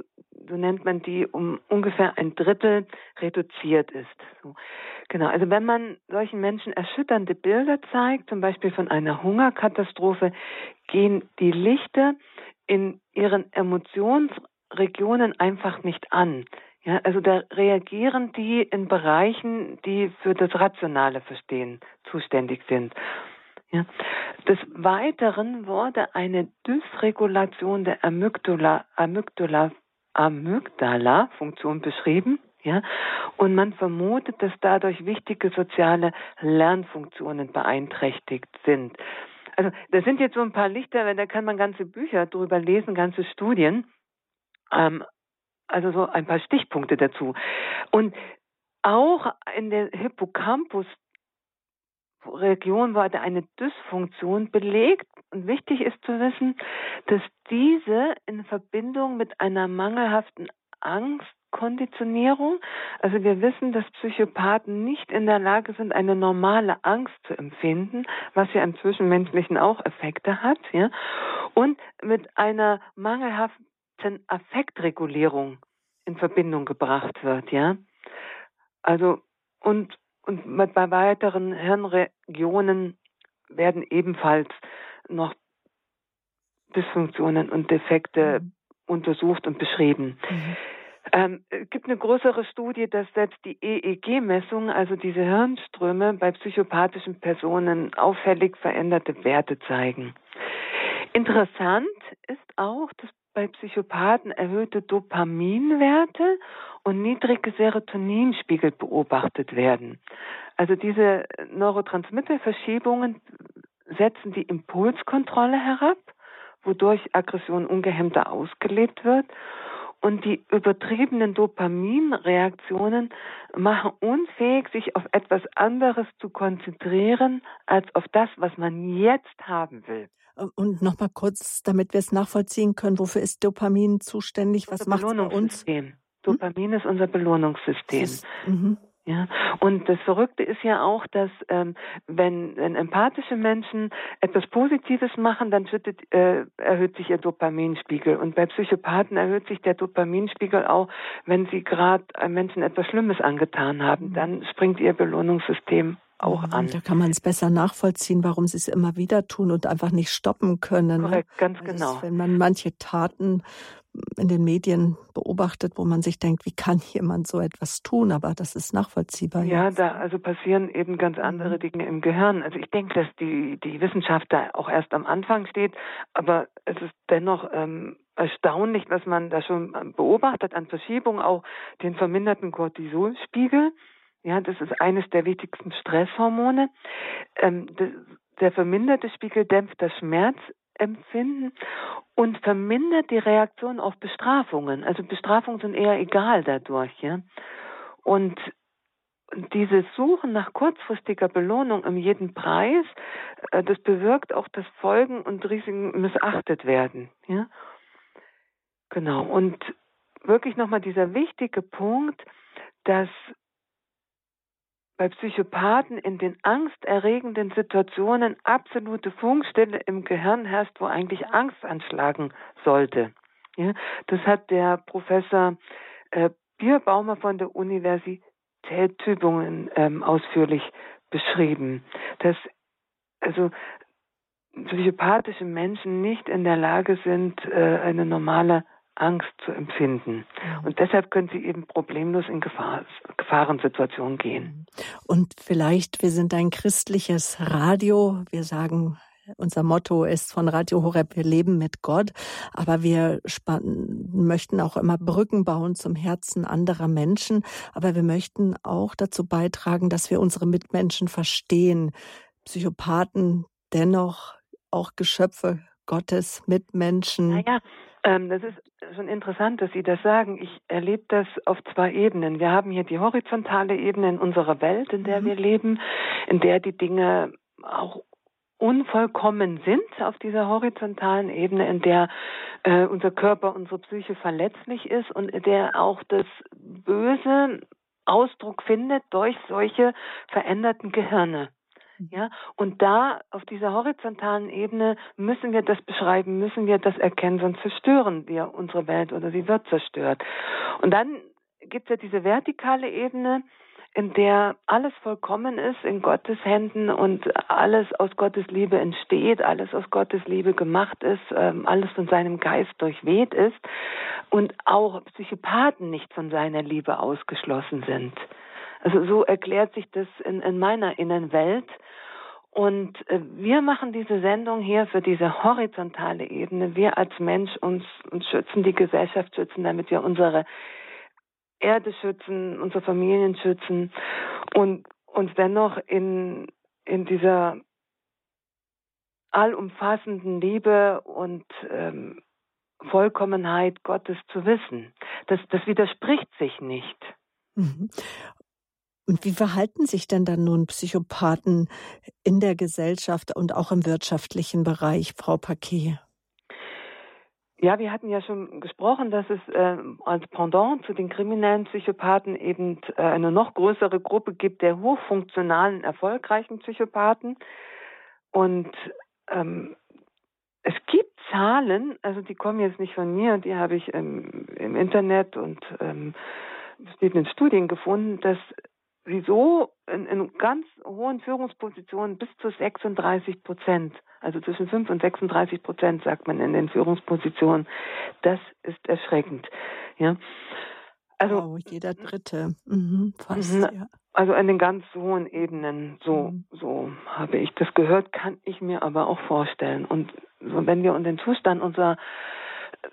so nennt man die, um ungefähr ein Drittel reduziert ist. So. Genau, also wenn man solchen Menschen erschütternde Bilder zeigt, zum Beispiel von einer Hungerkatastrophe, gehen die Lichter in ihren Emotionsregionen einfach nicht an. Ja, also da reagieren die in Bereichen, die für das rationale Verstehen zuständig sind. Ja. Des Weiteren wurde eine Dysregulation der Amygdala, Amygdala, Amygdala-Funktion beschrieben. Ja, und man vermutet, dass dadurch wichtige soziale Lernfunktionen beeinträchtigt sind. Also, das sind jetzt so ein paar Lichter, da kann man ganze Bücher drüber lesen, ganze Studien. Ähm, also so ein paar Stichpunkte dazu. Und auch in der Hippocampus Region wurde eine Dysfunktion belegt. Und wichtig ist zu wissen, dass diese in Verbindung mit einer mangelhaften Angstkonditionierung, also wir wissen, dass Psychopathen nicht in der Lage sind, eine normale Angst zu empfinden, was ja im Zwischenmenschlichen auch Effekte hat, ja, und mit einer mangelhaften Affektregulierung in Verbindung gebracht wird, ja. Also und und bei weiteren Hirnregionen werden ebenfalls noch Dysfunktionen und Defekte mhm. untersucht und beschrieben. Mhm. Ähm, es gibt eine größere Studie, dass selbst die EEG-Messung, also diese Hirnströme bei psychopathischen Personen auffällig veränderte Werte zeigen. Interessant ist auch, dass bei Psychopathen erhöhte Dopaminwerte und niedrige Serotoninspiegel beobachtet werden. Also diese Neurotransmitterverschiebungen setzen die Impulskontrolle herab, wodurch Aggression ungehemmter ausgelebt wird. Und die übertriebenen Dopaminreaktionen machen unfähig, sich auf etwas anderes zu konzentrieren, als auf das, was man jetzt haben will. Äh, und nochmal kurz, damit wir es nachvollziehen können, wofür ist Dopamin zuständig? Was macht uns? Hm? Dopamin ist unser Belohnungssystem. Ist, mhm. Ja, und das Verrückte ist ja auch, dass ähm, wenn, wenn empathische Menschen etwas Positives machen, dann schüttet, äh, erhöht sich ihr Dopaminspiegel. Und bei Psychopathen erhöht sich der Dopaminspiegel auch, wenn sie gerade Menschen etwas Schlimmes angetan haben. Mhm. Dann springt ihr Belohnungssystem auch an. Da kann man es besser nachvollziehen, warum sie es immer wieder tun und einfach nicht stoppen können. Ne? Korrekt, ne? ganz also genau. wenn man manche Taten in den Medien beobachtet, wo man sich denkt, wie kann jemand so etwas tun? Aber das ist nachvollziehbar. Ja, jetzt. da also passieren eben ganz andere mhm. Dinge im Gehirn. Also ich denke, dass die, die Wissenschaft da auch erst am Anfang steht, aber es ist dennoch ähm, erstaunlich, was man da schon beobachtet an Verschiebungen, auch den verminderten Cortisolspiegel. Ja, das ist eines der wichtigsten Stresshormone. Ähm, das, der verminderte Spiegel dämpft das Schmerzempfinden und vermindert die Reaktion auf Bestrafungen. Also Bestrafungen sind eher egal dadurch, ja. Und dieses Suchen nach kurzfristiger Belohnung um jeden Preis, äh, das bewirkt auch, dass Folgen und Risiken missachtet werden. Ja? Genau. Und wirklich nochmal dieser wichtige Punkt, dass bei Psychopathen in den angsterregenden Situationen absolute Funkstille im Gehirn herrscht, wo eigentlich Angst anschlagen sollte. Ja, das hat der Professor äh, Bierbaumer von der Universität Tübingen ähm, ausführlich beschrieben, dass also psychopathische Menschen nicht in der Lage sind, äh, eine normale Angst zu empfinden. Mhm. Und deshalb können sie eben problemlos in Gefahr, Gefahrensituationen gehen. Und vielleicht, wir sind ein christliches Radio, wir sagen, unser Motto ist von Radio Horeb, wir leben mit Gott, aber wir möchten auch immer Brücken bauen zum Herzen anderer Menschen, aber wir möchten auch dazu beitragen, dass wir unsere Mitmenschen verstehen. Psychopathen dennoch auch Geschöpfe Gottes, Mitmenschen. Naja, ähm, das ist schon interessant, dass Sie das sagen. Ich erlebe das auf zwei Ebenen. Wir haben hier die horizontale Ebene in unserer Welt, in der mhm. wir leben, in der die Dinge auch unvollkommen sind auf dieser horizontalen Ebene, in der äh, unser Körper, unsere Psyche verletzlich ist und in der auch das Böse Ausdruck findet durch solche veränderten Gehirne. Ja, und da auf dieser horizontalen Ebene müssen wir das beschreiben, müssen wir das erkennen, sonst zerstören wir unsere Welt oder sie wird zerstört. Und dann gibt es ja diese vertikale Ebene, in der alles vollkommen ist in Gottes Händen und alles aus Gottes Liebe entsteht, alles aus Gottes Liebe gemacht ist, ähm, alles von seinem Geist durchweht ist und auch Psychopathen nicht von seiner Liebe ausgeschlossen sind. Also so erklärt sich das in, in meiner Innenwelt. Und äh, wir machen diese Sendung hier für diese horizontale Ebene. Wir als Mensch uns, uns schützen, die Gesellschaft schützen, damit wir unsere Erde schützen, unsere Familien schützen und uns dennoch in, in dieser allumfassenden Liebe und ähm, Vollkommenheit Gottes zu wissen. Das, das widerspricht sich nicht. Und wie verhalten sich denn dann nun Psychopathen in der Gesellschaft und auch im wirtschaftlichen Bereich, Frau Paquet? Ja, wir hatten ja schon gesprochen, dass es äh, als Pendant zu den kriminellen Psychopathen eben äh, eine noch größere Gruppe gibt der hochfunktionalen, erfolgreichen Psychopathen. Und ähm, es gibt Zahlen, also die kommen jetzt nicht von mir, die habe ich ähm, im Internet und ähm, in Studien gefunden, dass wieso in, in ganz hohen Führungspositionen bis zu 36 Prozent, also zwischen 5 und 36 Prozent, sagt man in den Führungspositionen. Das ist erschreckend. Ja. Also wow, jeder Dritte, mhm, fast, mhm. ja. Also an den ganz hohen Ebenen, so, mhm. so habe ich das gehört, kann ich mir aber auch vorstellen. Und so, wenn wir uns den Zustand unserer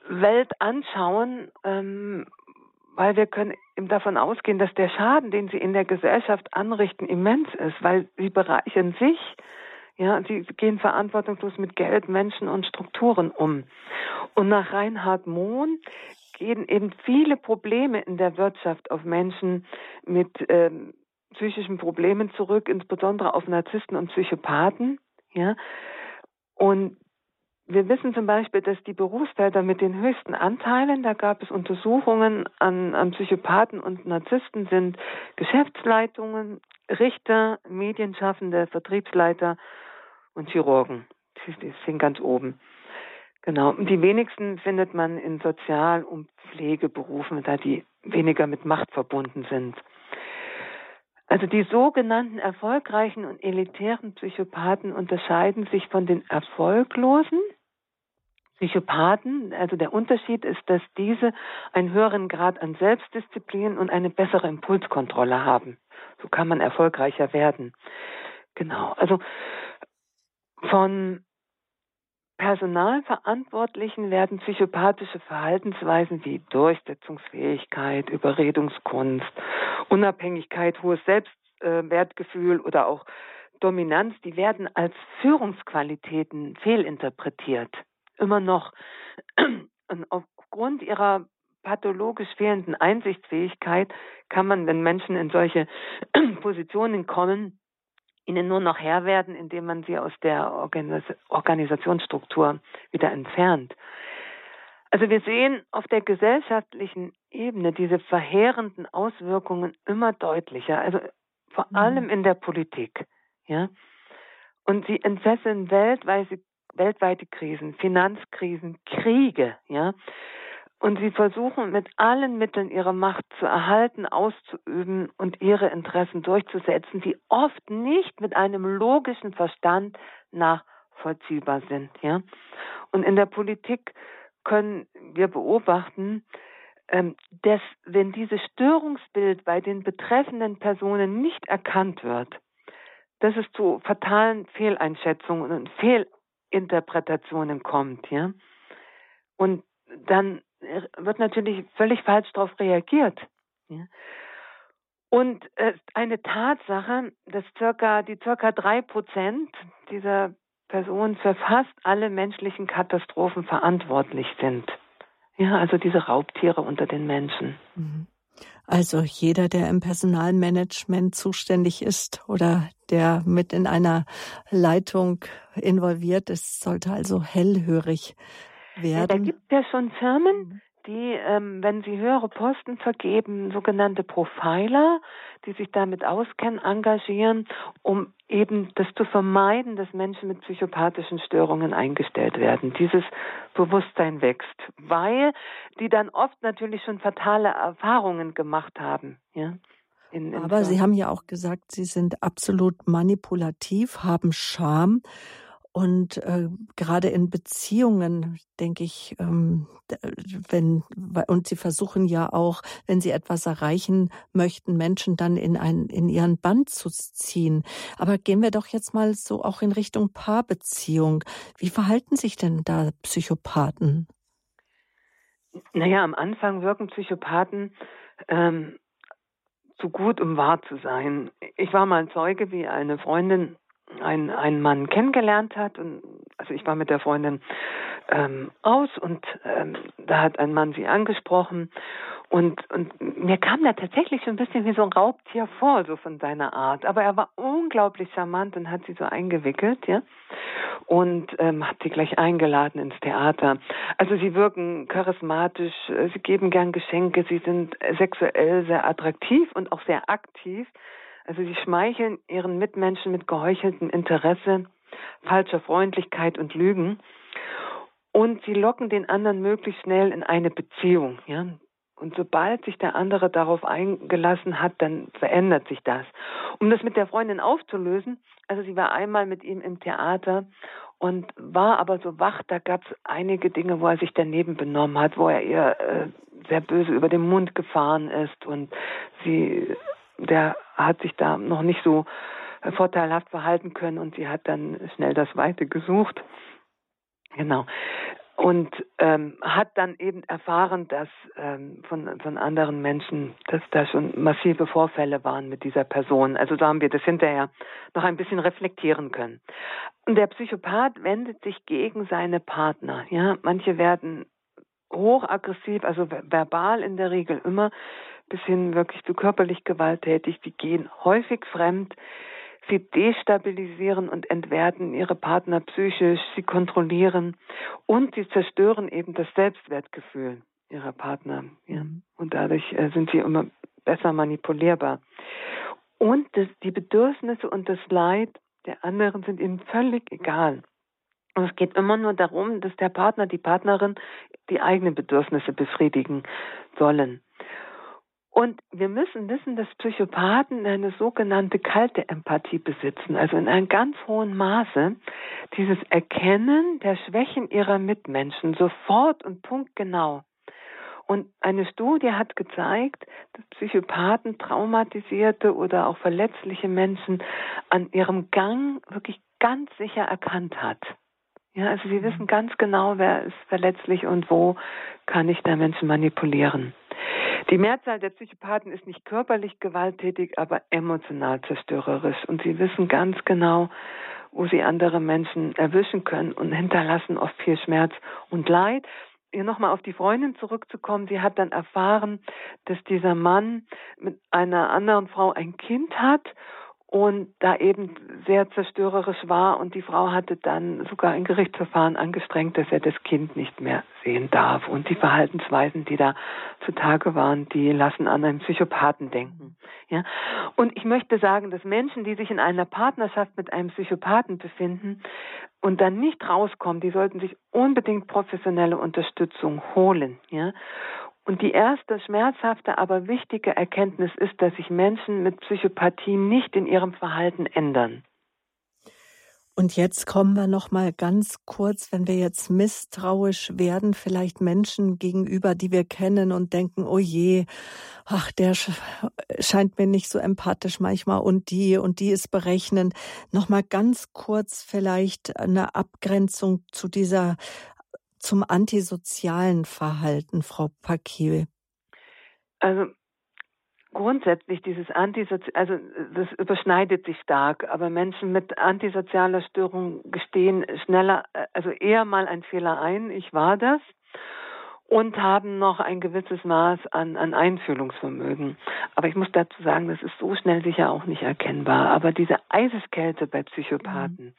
Welt anschauen, ähm, weil wir können davon ausgehen, dass der Schaden, den sie in der Gesellschaft anrichten, immens ist, weil sie bereichern sich, ja, sie gehen verantwortungslos mit Geld, Menschen und Strukturen um. Und nach Reinhard Mohn gehen eben viele Probleme in der Wirtschaft auf Menschen mit ähm, psychischen Problemen zurück, insbesondere auf Narzissten und Psychopathen, ja. Und wir wissen zum Beispiel, dass die Berufsfelder mit den höchsten Anteilen, da gab es Untersuchungen an, an Psychopathen und Narzissten, sind Geschäftsleitungen, Richter, Medienschaffende, Vertriebsleiter und Chirurgen. Die sind ganz oben. Genau. Und die wenigsten findet man in Sozial- und Pflegeberufen, da die weniger mit Macht verbunden sind. Also die sogenannten erfolgreichen und elitären Psychopathen unterscheiden sich von den erfolglosen, Psychopathen, also der Unterschied ist, dass diese einen höheren Grad an Selbstdisziplin und eine bessere Impulskontrolle haben. So kann man erfolgreicher werden. Genau. Also von Personalverantwortlichen werden psychopathische Verhaltensweisen wie Durchsetzungsfähigkeit, Überredungskunst, Unabhängigkeit, hohes Selbstwertgefühl oder auch Dominanz, die werden als Führungsqualitäten fehlinterpretiert. Immer noch. Und aufgrund ihrer pathologisch fehlenden Einsichtsfähigkeit kann man, wenn Menschen in solche Positionen kommen, ihnen nur noch Herr werden, indem man sie aus der Organis Organisationsstruktur wieder entfernt. Also wir sehen auf der gesellschaftlichen Ebene diese verheerenden Auswirkungen immer deutlicher, also vor mhm. allem in der Politik, ja. Und sie entfesseln weltweite, weltweite Krisen, Finanzkrisen, Kriege, ja. Und sie versuchen mit allen Mitteln ihre Macht zu erhalten, auszuüben und ihre Interessen durchzusetzen, die oft nicht mit einem logischen Verstand nachvollziehbar sind. Ja? Und in der Politik können wir beobachten, ähm, dass wenn dieses Störungsbild bei den betreffenden Personen nicht erkannt wird, dass es zu fatalen Fehleinschätzungen und Fehlinterpretationen kommt, ja. Und dann wird natürlich völlig falsch darauf reagiert. Ja. Und äh, eine Tatsache, dass circa, die circa drei Prozent dieser Personen für fast alle menschlichen Katastrophen verantwortlich sind. Ja, also diese Raubtiere unter den Menschen. Mhm. Also jeder, der im Personalmanagement zuständig ist oder der mit in einer Leitung involviert ist, sollte also hellhörig werden. Ja, da gibt es ja schon Firmen, mhm. Die, ähm, wenn sie höhere Posten vergeben, sogenannte Profiler, die sich damit auskennen, engagieren, um eben das zu vermeiden, dass Menschen mit psychopathischen Störungen eingestellt werden. Dieses Bewusstsein wächst, weil die dann oft natürlich schon fatale Erfahrungen gemacht haben. Ja. In, in Aber Sie haben ja auch gesagt, Sie sind absolut manipulativ, haben Scham. Und äh, gerade in Beziehungen, denke ich, ähm, wenn und sie versuchen ja auch, wenn sie etwas erreichen möchten, Menschen dann in ein in ihren Band zu ziehen. Aber gehen wir doch jetzt mal so auch in Richtung Paarbeziehung. Wie verhalten sich denn da Psychopathen? Naja, am Anfang wirken Psychopathen ähm, zu gut, um wahr zu sein. Ich war mal Zeuge, wie eine Freundin einen, einen Mann kennengelernt hat und also ich war mit der Freundin ähm, aus und ähm, da hat ein Mann sie angesprochen und und mir kam da tatsächlich so ein bisschen wie so ein Raubtier vor, so von seiner Art. Aber er war unglaublich charmant und hat sie so eingewickelt, ja, und ähm, hat sie gleich eingeladen ins Theater. Also sie wirken charismatisch, äh, sie geben gern Geschenke, sie sind sexuell sehr attraktiv und auch sehr aktiv. Also sie schmeicheln ihren Mitmenschen mit geheucheltem Interesse, falscher Freundlichkeit und Lügen. Und sie locken den anderen möglichst schnell in eine Beziehung, ja. Und sobald sich der andere darauf eingelassen hat, dann verändert sich das. Um das mit der Freundin aufzulösen, also sie war einmal mit ihm im Theater und war aber so wach, da gab es einige Dinge, wo er sich daneben benommen hat, wo er ihr äh, sehr böse über den Mund gefahren ist und sie der hat sich da noch nicht so äh, vorteilhaft verhalten können und sie hat dann schnell das Weite gesucht. Genau. Und ähm, hat dann eben erfahren, dass ähm, von, von anderen Menschen, dass da schon massive Vorfälle waren mit dieser Person. Also da haben wir das hinterher noch ein bisschen reflektieren können. Und der Psychopath wendet sich gegen seine Partner. Ja, manche werden hochaggressiv, also verbal in der Regel immer, bis hin wirklich zu körperlich gewalttätig. Die gehen häufig fremd. Sie destabilisieren und entwerten ihre Partner psychisch, sie kontrollieren und sie zerstören eben das Selbstwertgefühl ihrer Partner. Ja. Mhm. Und dadurch äh, sind sie immer besser manipulierbar. Und das, die Bedürfnisse und das Leid der anderen sind ihnen völlig egal. Und es geht immer nur darum, dass der Partner, die Partnerin die eigenen Bedürfnisse befriedigen sollen. Und wir müssen wissen, dass Psychopathen eine sogenannte kalte Empathie besitzen, also in einem ganz hohen Maße dieses Erkennen der Schwächen ihrer Mitmenschen sofort und punktgenau. Und eine Studie hat gezeigt, dass Psychopathen traumatisierte oder auch verletzliche Menschen an ihrem Gang wirklich ganz sicher erkannt hat. Ja, also sie wissen ganz genau, wer ist verletzlich und wo kann ich da Menschen manipulieren. Die Mehrzahl der Psychopathen ist nicht körperlich gewalttätig, aber emotional zerstörerisch. Und sie wissen ganz genau, wo sie andere Menschen erwischen können und hinterlassen oft viel Schmerz und Leid. Hier nochmal auf die Freundin zurückzukommen, sie hat dann erfahren, dass dieser Mann mit einer anderen Frau ein Kind hat und da eben sehr zerstörerisch war und die Frau hatte dann sogar ein Gerichtsverfahren angestrengt, dass er das Kind nicht mehr sehen darf. Und die Verhaltensweisen, die da zutage waren, die lassen an einen Psychopathen denken. Ja. Und ich möchte sagen, dass Menschen, die sich in einer Partnerschaft mit einem Psychopathen befinden und dann nicht rauskommen, die sollten sich unbedingt professionelle Unterstützung holen. Ja. Und die erste schmerzhafte, aber wichtige Erkenntnis ist, dass sich Menschen mit Psychopathie nicht in ihrem Verhalten ändern. Und jetzt kommen wir noch mal ganz kurz, wenn wir jetzt misstrauisch werden, vielleicht Menschen gegenüber, die wir kennen und denken, oh je, ach, der scheint mir nicht so empathisch manchmal und die und die ist berechnend. Noch mal ganz kurz vielleicht eine Abgrenzung zu dieser zum antisozialen Verhalten, Frau Paquet? Also grundsätzlich dieses Antisozial, also das überschneidet sich stark, aber Menschen mit antisozialer Störung gestehen schneller, also eher mal einen Fehler ein, ich war das, und haben noch ein gewisses Maß an, an Einfühlungsvermögen. Aber ich muss dazu sagen, das ist so schnell sicher auch nicht erkennbar. Aber diese Eiseskälte bei Psychopathen,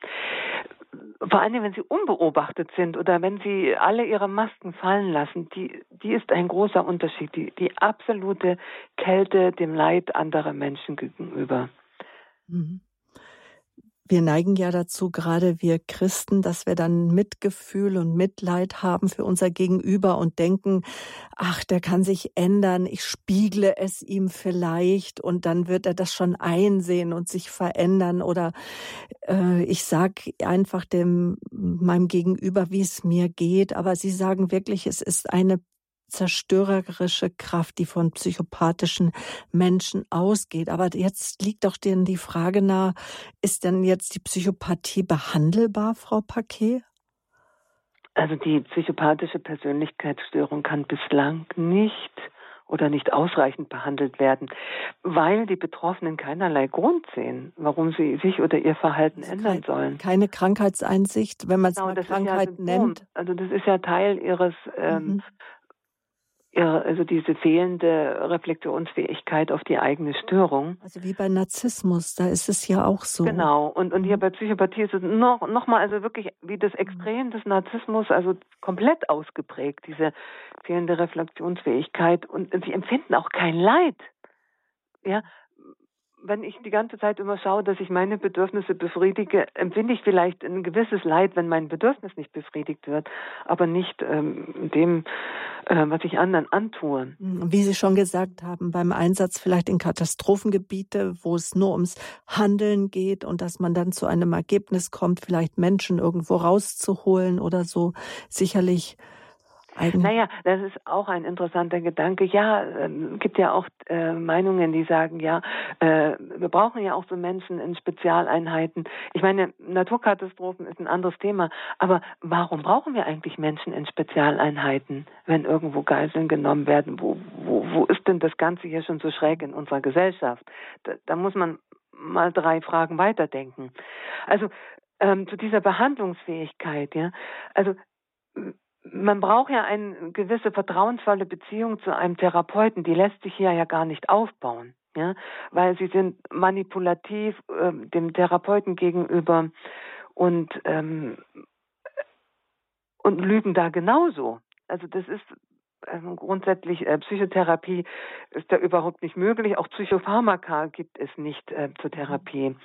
vor allem wenn sie unbeobachtet sind oder wenn sie alle ihre Masken fallen lassen, die, die ist ein großer Unterschied, die, die absolute Kälte dem Leid anderer Menschen gegenüber. Mhm. Wir neigen ja dazu, gerade wir Christen, dass wir dann Mitgefühl und Mitleid haben für unser Gegenüber und denken, ach, der kann sich ändern, ich spiegle es ihm vielleicht und dann wird er das schon einsehen und sich verändern oder äh, ich sag einfach dem meinem Gegenüber, wie es mir geht, aber sie sagen wirklich, es ist eine zerstörerische Kraft, die von psychopathischen Menschen ausgeht. Aber jetzt liegt doch denen die Frage nahe, ist denn jetzt die Psychopathie behandelbar, Frau Paquet? Also die psychopathische Persönlichkeitsstörung kann bislang nicht oder nicht ausreichend behandelt werden, weil die Betroffenen keinerlei Grund sehen, warum sie sich oder ihr Verhalten also ändern sollen. Keine Krankheitseinsicht, wenn man es genau, Krankheit ja nennt. Also das ist ja Teil ihres ähm, mhm ja, also diese fehlende Reflexionsfähigkeit auf die eigene Störung. Also wie bei Narzissmus, da ist es ja auch so. Genau. Und, und hier mhm. bei Psychopathie ist es noch, noch mal also wirklich wie das Extrem des Narzissmus, also komplett ausgeprägt, diese fehlende Reflexionsfähigkeit. Und, und sie empfinden auch kein Leid. Ja, wenn ich die ganze Zeit immer schaue, dass ich meine Bedürfnisse befriedige, empfinde ich vielleicht ein gewisses Leid, wenn mein Bedürfnis nicht befriedigt wird, aber nicht ähm, dem, äh, was ich anderen antue. Mhm. Wie Sie schon gesagt haben, beim Einsatz vielleicht in Katastrophengebiete, wo es nur ums Handeln geht und dass man dann zu einem Ergebnis kommt, vielleicht Menschen irgendwo rauszuholen oder so, sicherlich eigene? Naja, das ist auch ein interessanter Gedanke. Ja, äh, gibt ja auch äh, Meinungen, die sagen, ja, äh, wir brauchen ja auch so Menschen in Spezialeinheiten. Ich meine, Naturkatastrophen ist ein anderes Thema, aber warum brauchen wir eigentlich Menschen in Spezialeinheiten, wenn irgendwo Geiseln genommen werden? Wo, wo, wo ist denn das Ganze hier schon so schräg in unserer Gesellschaft? Da, da muss man mal drei Fragen weiterdenken. Also ähm, zu dieser Behandlungsfähigkeit, ja. Also man braucht ja eine gewisse vertrauensvolle Beziehung zu einem Therapeuten, die lässt sich hier ja gar nicht aufbauen, ja, weil sie sind manipulativ äh, dem Therapeuten gegenüber und ähm, und lügen da genauso. Also das ist ähm, grundsätzlich äh, Psychotherapie ist da überhaupt nicht möglich. Auch Psychopharmaka gibt es nicht äh, zur Therapie.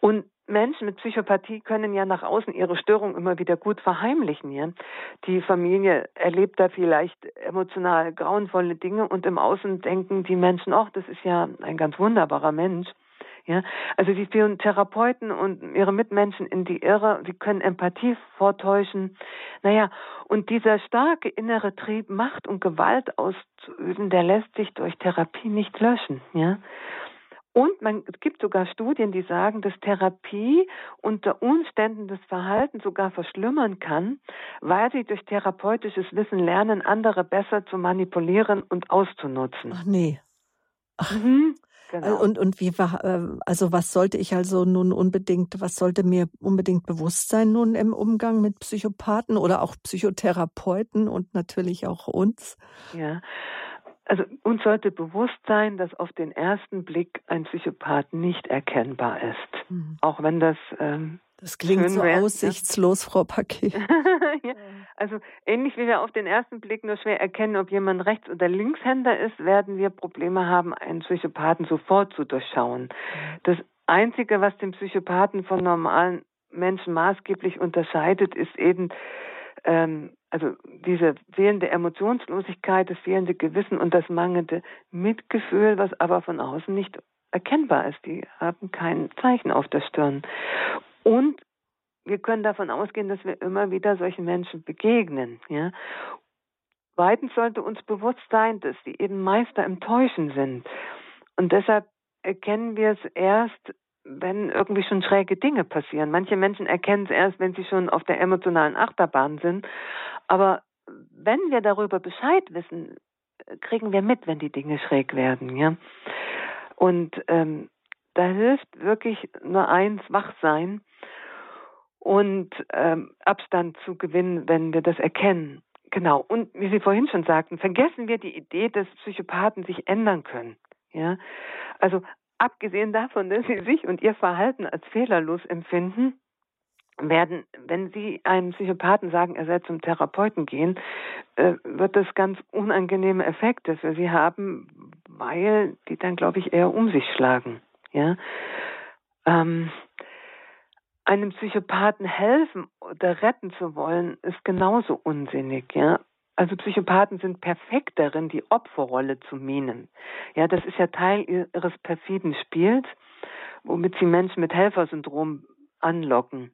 Und Menschen mit Psychopathie können ja nach außen ihre Störung immer wieder gut verheimlichen. Ja? Die Familie erlebt da vielleicht emotional grauenvolle Dinge und im Außen denken die Menschen, ach, das ist ja ein ganz wunderbarer Mensch. Ja, also sie führen Therapeuten und ihre Mitmenschen in die Irre, sie können Empathie vortäuschen. Naja, und dieser starke innere Trieb, Macht und Gewalt auszuüben, der lässt sich durch Therapie nicht löschen. Ja, Und man, es gibt sogar Studien, die sagen, dass Therapie unter Umständen das Verhalten sogar verschlimmern kann, weil sie durch therapeutisches Wissen lernen, andere besser zu manipulieren und auszunutzen. Ach nee. Ach. Mhm. Genau. Und, und wie war, äh, also was sollte ich also nun unbedingt, was sollte mir unbedingt bewusst sein nun im Umgang mit Psychopathen oder auch Psychotherapeuten und natürlich auch uns? Ja, also uns sollte bewusst sein, dass auf den ersten Blick ein Psychopath nicht erkennbar ist. Mhm. Auch wenn das ähm, das klingt so wäre, aussichtslos. Frau Paquet. ja, also ähnlich wie wir auf den ersten Blick nur schwer erkennen, ob jemand Rechts- oder Linkshänder ist, werden wir Probleme haben, einen Psychopathen sofort zu durchschauen. Das Einzige, was den Psychopathen von normalen Menschen maßgeblich unterscheidet, ist eben ähm, also diese fehlende Emotionslosigkeit, das fehlende Gewissen und das mangelnde Mitgefühl, was aber von außen nicht erkennbar ist. Die haben kein Zeichen auf der Stirn. Und wir können davon ausgehen, dass wir immer wieder solchen Menschen begegnen. Ja? Zweitens sollte uns bewusst sein, dass sie eben Meister im Täuschen sind. Und deshalb erkennen wir es erst, wenn irgendwie schon schräge Dinge passieren. Manche Menschen erkennen es erst, wenn sie schon auf der emotionalen Achterbahn sind. Aber wenn wir darüber Bescheid wissen, kriegen wir mit, wenn die Dinge schräg werden, ja. Und ähm, da hilft wirklich nur eins, wach sein und ähm, Abstand zu gewinnen, wenn wir das erkennen. Genau. Und wie Sie vorhin schon sagten, vergessen wir die Idee, dass Psychopathen sich ändern können. Ja, also abgesehen davon, dass sie sich und ihr Verhalten als fehlerlos empfinden, werden, wenn Sie einem Psychopathen sagen, er soll zum Therapeuten gehen, äh, wird das ganz unangenehme Effekte für Sie haben, weil die dann, glaube ich, eher um sich schlagen. Ja, ähm, einem Psychopathen helfen oder retten zu wollen, ist genauso unsinnig. Ja, also Psychopathen sind perfekt darin, die Opferrolle zu mimen. Ja, das ist ja Teil ihres perfiden Spiels, womit sie Menschen mit Helfersyndrom anlocken.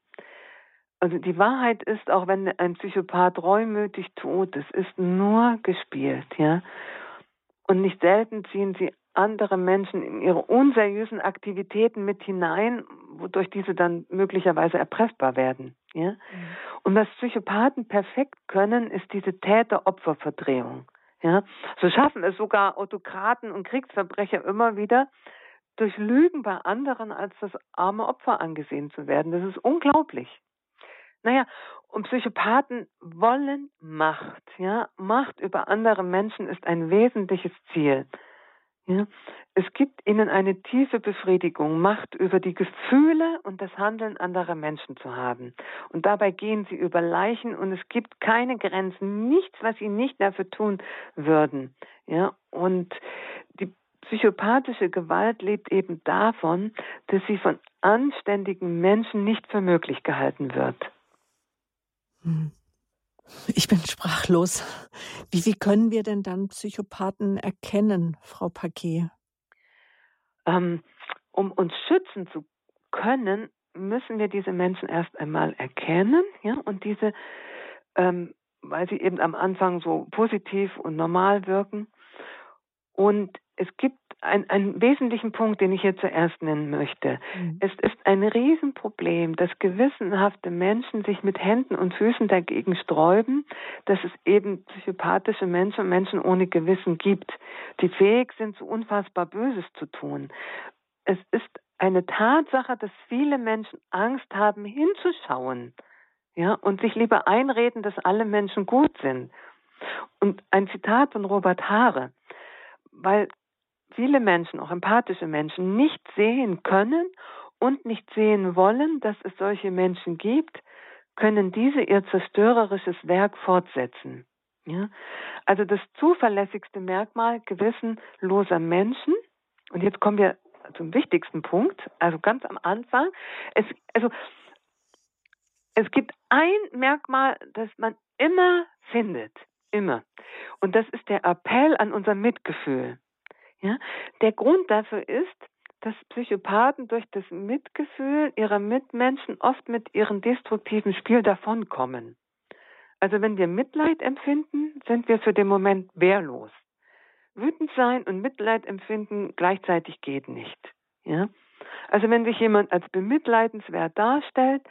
Also die Wahrheit ist, auch wenn ein Psychopath reumütig tut, es ist nur gespielt, ja. Und nicht selten ziehen sie andere Menschen in ihre unseriösen Aktivitäten mit hinein, wodurch diese dann möglicherweise erpressbar werden. Ja? Mhm. Und was Psychopathen perfekt können, ist diese Täter-Opfer-Verdrehung. Ja? So schaffen es sogar Autokraten und Kriegsverbrecher immer wieder, durch Lügen bei anderen als das arme Opfer angesehen zu werden. Das ist unglaublich. Naja, und Psychopathen wollen Macht. Ja? Macht über andere Menschen ist ein wesentliches Ziel. Ja? Es gibt ihnen eine tiefe Befriedigung, Macht über die Gefühle und das Handeln anderer Menschen zu haben. Und dabei gehen sie über Leichen und es gibt keine Grenzen, nichts, was sie nicht dafür tun würden. Ja? Und die psychopathische Gewalt lebt eben davon, dass sie von anständigen Menschen nicht für möglich gehalten wird. Hm. Ich bin sprachlos. Wie, wie können wir denn dann Psychopathen erkennen, Frau Paquet? Ähm, um uns schützen zu können, müssen wir diese Menschen erst einmal erkennen, ja, und diese, ähm, weil sie eben am Anfang so positiv und normal wirken. Und es gibt ein, einen wesentlichen Punkt, den ich hier zuerst nennen möchte. Mhm. Es ist ein Riesenproblem, dass gewissenhafte Menschen sich mit Händen und Füßen dagegen sträuben, dass es eben psychopathische Menschen und Menschen ohne Gewissen gibt, die fähig sind, so unfassbar Böses zu tun. Es ist eine Tatsache, dass viele Menschen Angst haben, hinzuschauen, ja, und sich lieber einreden, dass alle Menschen gut sind. Und ein Zitat von Robert Haare, weil viele Menschen, auch empathische Menschen, nicht sehen können und nicht sehen wollen, dass es solche Menschen gibt, können diese ihr zerstörerisches Werk fortsetzen. Ja? Also das zuverlässigste Merkmal gewissenloser Menschen, und jetzt kommen wir zum wichtigsten Punkt, also ganz am Anfang, es, also, es gibt ein Merkmal, das man immer findet, immer. Und das ist der Appell an unser Mitgefühl. Ja? Der Grund dafür ist, dass Psychopathen durch das Mitgefühl ihrer Mitmenschen oft mit ihrem destruktiven Spiel davonkommen. Also wenn wir Mitleid empfinden, sind wir für den Moment wehrlos. Wütend sein und Mitleid empfinden gleichzeitig geht nicht. Ja? Also wenn sich jemand als bemitleidenswert darstellt,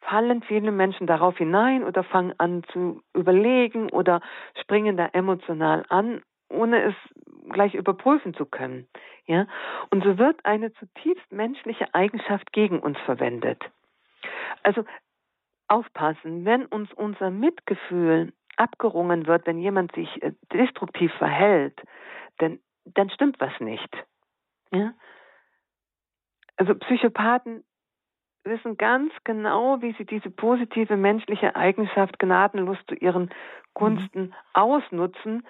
fallen viele Menschen darauf hinein oder fangen an zu überlegen oder springen da emotional an, ohne es gleich überprüfen zu können. Ja? Und so wird eine zutiefst menschliche Eigenschaft gegen uns verwendet. Also aufpassen, wenn uns unser Mitgefühl abgerungen wird, wenn jemand sich äh, destruktiv verhält, dann, dann stimmt was nicht. Ja? Also Psychopathen wissen ganz genau, wie sie diese positive menschliche Eigenschaft gnadenlos zu ihren Gunsten mhm. ausnutzen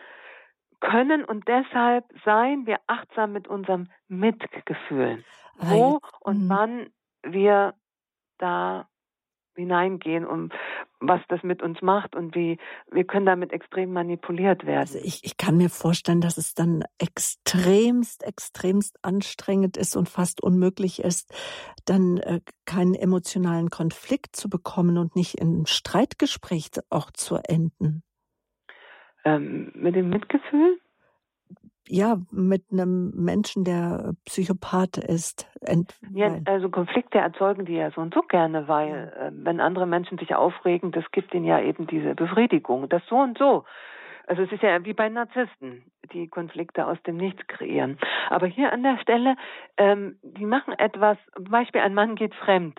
können und deshalb seien wir achtsam mit unserem Mitgefühl, wo und mhm. wann wir da hineingehen, um was das mit uns macht und wie wir können damit extrem manipuliert werden. Also ich, ich kann mir vorstellen, dass es dann extremst, extremst anstrengend ist und fast unmöglich ist, dann äh, keinen emotionalen Konflikt zu bekommen und nicht in Streitgespräch auch zu enden. Ähm, mit dem Mitgefühl? ja, mit einem Menschen, der Psychopath ist. Ja, also Konflikte erzeugen die ja so und so gerne, weil äh, wenn andere Menschen sich aufregen, das gibt ihnen ja eben diese Befriedigung. Das so und so. Also es ist ja wie bei Narzissten, die Konflikte aus dem Nichts kreieren. Aber hier an der Stelle, ähm, die machen etwas, zum Beispiel ein Mann geht fremd.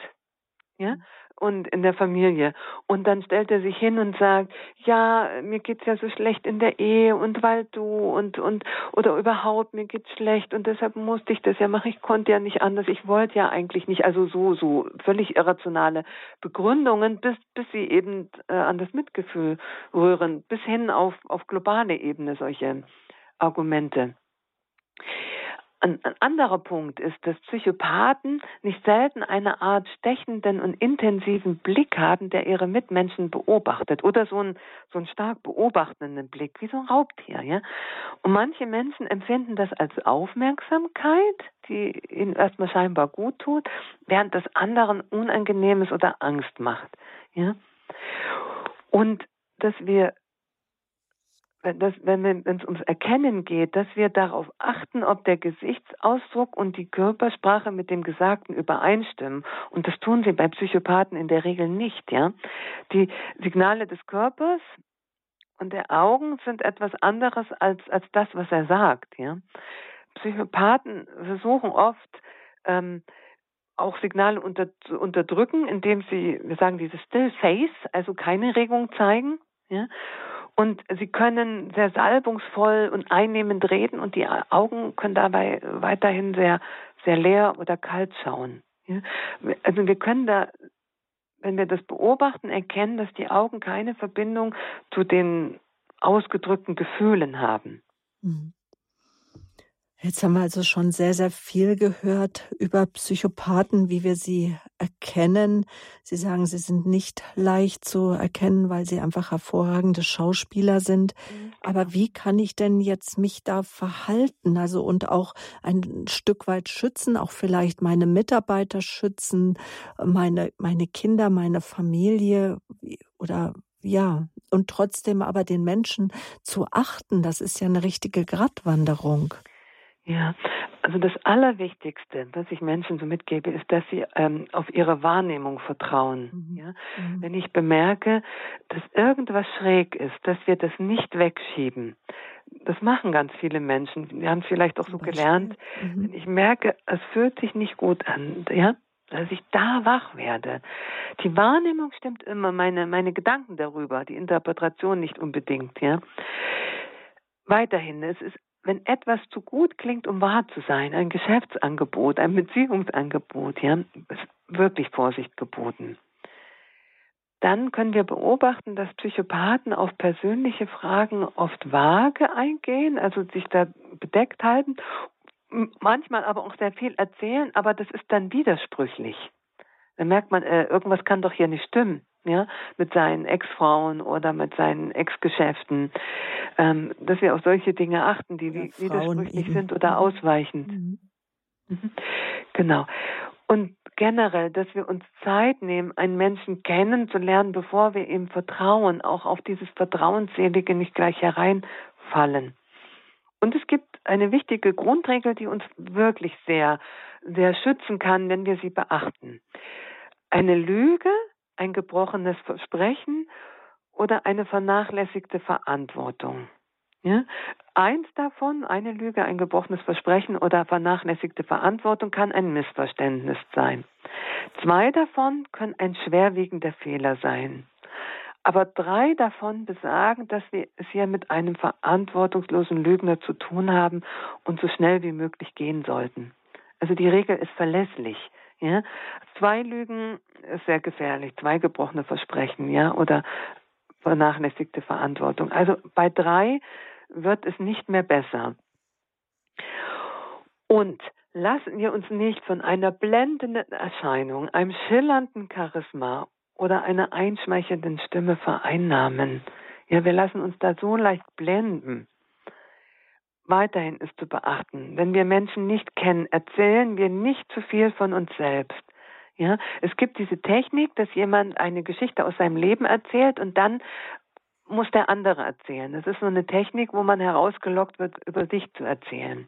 Ja? Mhm und in der Familie. Und dann stellt er sich hin und sagt, ja, mir geht's ja so schlecht in der Ehe und weil du und und oder überhaupt mir geht's schlecht und deshalb musste ich das ja machen. Ich konnte ja nicht anders. Ich wollte ja eigentlich nicht. Also so so völlig irrationale Begründungen, bis bis sie eben äh, an das Mitgefühl rühren, bis hin auf auf globale Ebene solche Argumente. Ein, ein anderer Punkt ist, dass Psychopathen nicht selten eine Art stechenden und intensiven Blick haben, der ihre Mitmenschen beobachtet oder so einen, so stark beobachtenden Blick, wie so ein Raubtier. Ja? Und manche Menschen empfinden das als Aufmerksamkeit, die ihnen erstmal scheinbar gut tut, während das anderen Unangenehmes oder Angst macht. Ja? Und dass wir dass, wenn es ums Erkennen geht, dass wir darauf achten, ob der Gesichtsausdruck und die Körpersprache mit dem Gesagten übereinstimmen. Und das tun sie bei Psychopathen in der Regel nicht, ja. Die Signale des Körpers und der Augen sind etwas anderes als, als das, was er sagt, ja. Psychopathen versuchen oft, ähm, auch Signale unter, zu unterdrücken, indem sie, wir sagen dieses Still Face, also keine Regung zeigen, ja. Und sie können sehr salbungsvoll und einnehmend reden und die Augen können dabei weiterhin sehr, sehr leer oder kalt schauen. Also wir können da, wenn wir das beobachten, erkennen, dass die Augen keine Verbindung zu den ausgedrückten Gefühlen haben. Mhm. Jetzt haben wir also schon sehr, sehr viel gehört über Psychopathen, wie wir sie erkennen. Sie sagen, sie sind nicht leicht zu erkennen, weil sie einfach hervorragende Schauspieler sind. Mhm. Aber wie kann ich denn jetzt mich da verhalten? Also und auch ein Stück weit schützen, auch vielleicht meine Mitarbeiter schützen, meine, meine Kinder, meine Familie oder ja, und trotzdem aber den Menschen zu achten, das ist ja eine richtige Gratwanderung. Ja, also das Allerwichtigste, was ich Menschen so mitgebe, ist, dass sie ähm, auf ihre Wahrnehmung vertrauen. Mhm. Ja? Mhm. Wenn ich bemerke, dass irgendwas schräg ist, dass wir das nicht wegschieben. Das machen ganz viele Menschen. Wir haben es vielleicht auch so gelernt. Mhm. Wenn ich merke, es fühlt sich nicht gut an, ja, dass ich da wach werde. Die Wahrnehmung stimmt immer, meine, meine Gedanken darüber, die Interpretation nicht unbedingt, ja. Weiterhin, es ist wenn etwas zu gut klingt, um wahr zu sein, ein Geschäftsangebot, ein Beziehungsangebot, ja, ist wirklich Vorsicht geboten. Dann können wir beobachten, dass Psychopathen auf persönliche Fragen oft vage eingehen, also sich da bedeckt halten, manchmal aber auch sehr viel erzählen, aber das ist dann widersprüchlich. Dann merkt man, äh, irgendwas kann doch hier nicht stimmen ja, mit seinen Ex-Frauen oder mit seinen Ex-Geschäften, ähm, dass wir auf solche Dinge achten, die ja, widersprüchlich sind oder mhm. ausweichend. Mhm. Mhm. Genau. Und generell, dass wir uns Zeit nehmen, einen Menschen kennenzulernen, bevor wir ihm vertrauen, auch auf dieses Vertrauensselige nicht gleich hereinfallen. Und es gibt eine wichtige Grundregel, die uns wirklich sehr sehr schützen kann, wenn wir sie beachten. Eine Lüge, ein gebrochenes Versprechen oder eine vernachlässigte Verantwortung. Ja? Eins davon, eine Lüge, ein gebrochenes Versprechen oder vernachlässigte Verantwortung kann ein Missverständnis sein. Zwei davon können ein schwerwiegender Fehler sein. Aber drei davon besagen, dass wir es hier mit einem verantwortungslosen Lügner zu tun haben und so schnell wie möglich gehen sollten. Also die Regel ist verlässlich. Ja? Zwei Lügen ist sehr gefährlich, zwei gebrochene Versprechen, ja, oder vernachlässigte Verantwortung. Also bei drei wird es nicht mehr besser. Und lassen wir uns nicht von einer blendenden Erscheinung, einem schillernden Charisma oder einer einschmeichelnden Stimme vereinnahmen. Ja, wir lassen uns da so leicht blenden. Weiterhin ist zu beachten, wenn wir Menschen nicht kennen, erzählen wir nicht zu viel von uns selbst. Ja, es gibt diese Technik, dass jemand eine Geschichte aus seinem Leben erzählt und dann muss der andere erzählen. Das ist so eine Technik, wo man herausgelockt wird, über sich zu erzählen.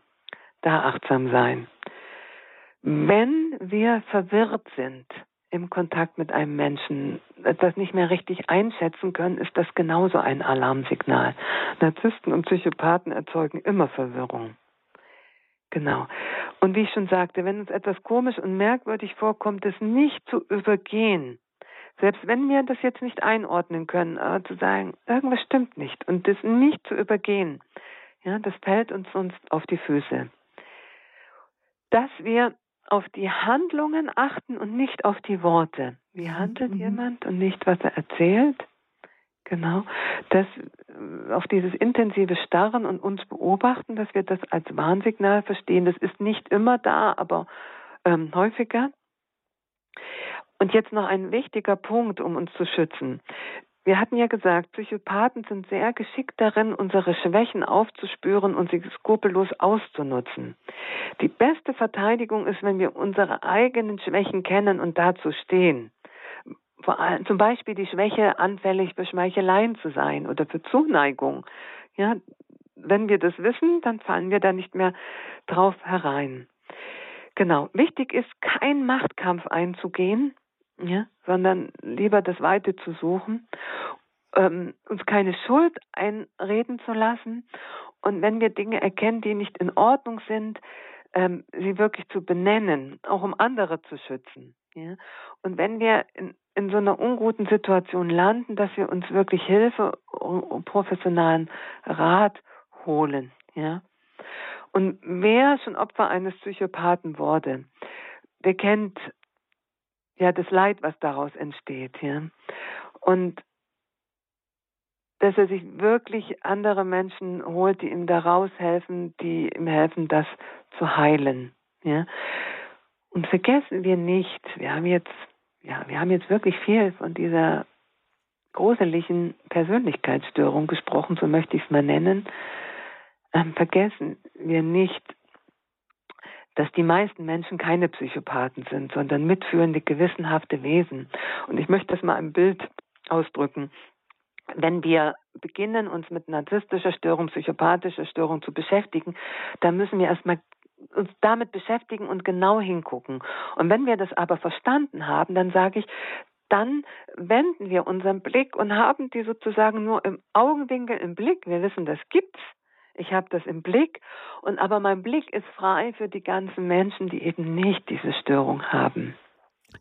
Da achtsam sein. Wenn wir verwirrt sind im Kontakt mit einem Menschen, das nicht mehr richtig einschätzen können, ist das genauso ein Alarmsignal. Narzissten und Psychopathen erzeugen immer Verwirrung. Genau. Und wie ich schon sagte, wenn uns etwas komisch und merkwürdig vorkommt, es nicht zu übergehen, selbst wenn wir das jetzt nicht einordnen können, aber zu sagen, irgendwas stimmt nicht und das nicht zu übergehen, ja, das fällt uns sonst auf die Füße. Dass wir auf die Handlungen achten und nicht auf die Worte. Wie handelt mhm. jemand und nicht, was er erzählt? Genau. Das, auf dieses intensive Starren und uns beobachten, dass wir das als Warnsignal verstehen. Das ist nicht immer da, aber ähm, häufiger. Und jetzt noch ein wichtiger Punkt, um uns zu schützen. Wir hatten ja gesagt, Psychopathen sind sehr geschickt darin, unsere Schwächen aufzuspüren und sie skrupellos auszunutzen. Die beste Verteidigung ist, wenn wir unsere eigenen Schwächen kennen und dazu stehen. Vor allem, zum Beispiel die Schwäche, anfällig für Schmeicheleien zu sein oder für Zuneigung. Ja, wenn wir das wissen, dann fallen wir da nicht mehr drauf herein. Genau. Wichtig ist, kein Machtkampf einzugehen, ja, sondern lieber das Weite zu suchen, ähm, uns keine Schuld einreden zu lassen und wenn wir Dinge erkennen, die nicht in Ordnung sind, ähm, sie wirklich zu benennen, auch um andere zu schützen. Ja? Und wenn wir in, in so einer unguten Situation landen, dass wir uns wirklich Hilfe und professionalen Rat holen. Ja? Und wer schon Opfer eines Psychopathen wurde, der kennt ja das Leid, was daraus entsteht, ja. Und dass er sich wirklich andere Menschen holt, die ihm daraus helfen, die ihm helfen, das zu heilen, ja. Und vergessen wir nicht, wir haben jetzt, ja, wir haben jetzt wirklich viel von dieser gruseligen Persönlichkeitsstörung gesprochen, so möchte ich es mal nennen. Ähm, vergessen wir nicht, dass die meisten Menschen keine Psychopathen sind, sondern mitführende, gewissenhafte Wesen. Und ich möchte das mal im Bild ausdrücken. Wenn wir beginnen, uns mit narzisstischer Störung, psychopathischer Störung zu beschäftigen, dann müssen wir erstmal uns damit beschäftigen und genau hingucken. Und wenn wir das aber verstanden haben, dann sage ich, dann wenden wir unseren Blick und haben die sozusagen nur im Augenwinkel im Blick. Wir wissen, das gibt's ich habe das im Blick und aber mein Blick ist frei für die ganzen Menschen, die eben nicht diese Störung haben.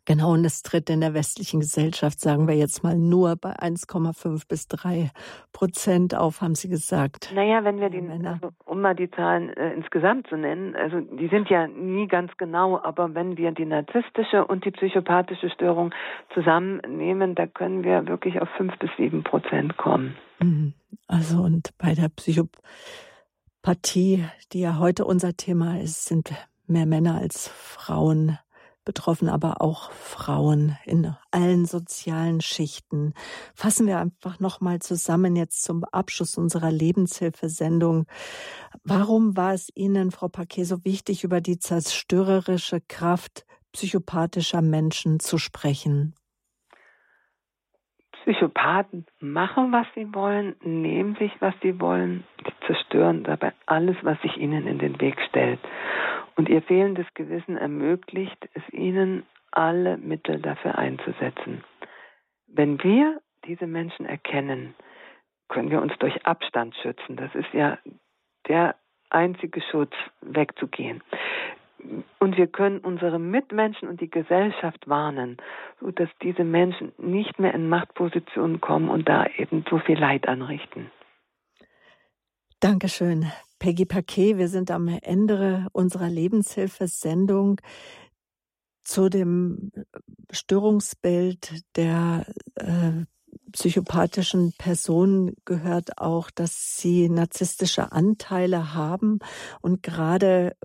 Genau, und es tritt in der westlichen Gesellschaft, sagen wir jetzt mal, nur bei 1,5 bis 3 Prozent auf, haben Sie gesagt. Naja, wenn wir die, also, um mal die Zahlen äh, insgesamt zu nennen, also die sind ja nie ganz genau, aber wenn wir die narzisstische und die psychopathische Störung zusammennehmen, da können wir wirklich auf 5 bis 7 Prozent kommen. Mhm. Also und bei der Psychopathie, die ja heute unser Thema ist, sind mehr Männer als Frauen betroffen, aber auch Frauen in allen sozialen Schichten. Fassen wir einfach nochmal zusammen jetzt zum Abschluss unserer Lebenshilfesendung. Warum war es Ihnen, Frau Paquet, so wichtig, über die zerstörerische Kraft psychopathischer Menschen zu sprechen? Psychopathen machen, was sie wollen, nehmen sich, was sie wollen, sie zerstören dabei alles, was sich ihnen in den Weg stellt. Und ihr fehlendes Gewissen ermöglicht es ihnen, alle Mittel dafür einzusetzen. Wenn wir diese Menschen erkennen, können wir uns durch Abstand schützen. Das ist ja der einzige Schutz, wegzugehen. Und wir können unsere Mitmenschen und die Gesellschaft warnen, sodass diese Menschen nicht mehr in Machtpositionen kommen und da eben so viel Leid anrichten. Dankeschön, Peggy Paquet. Wir sind am Ende unserer Lebenshilfesendung zu dem Störungsbild der äh, psychopathischen Personen gehört auch, dass sie narzisstische Anteile haben und gerade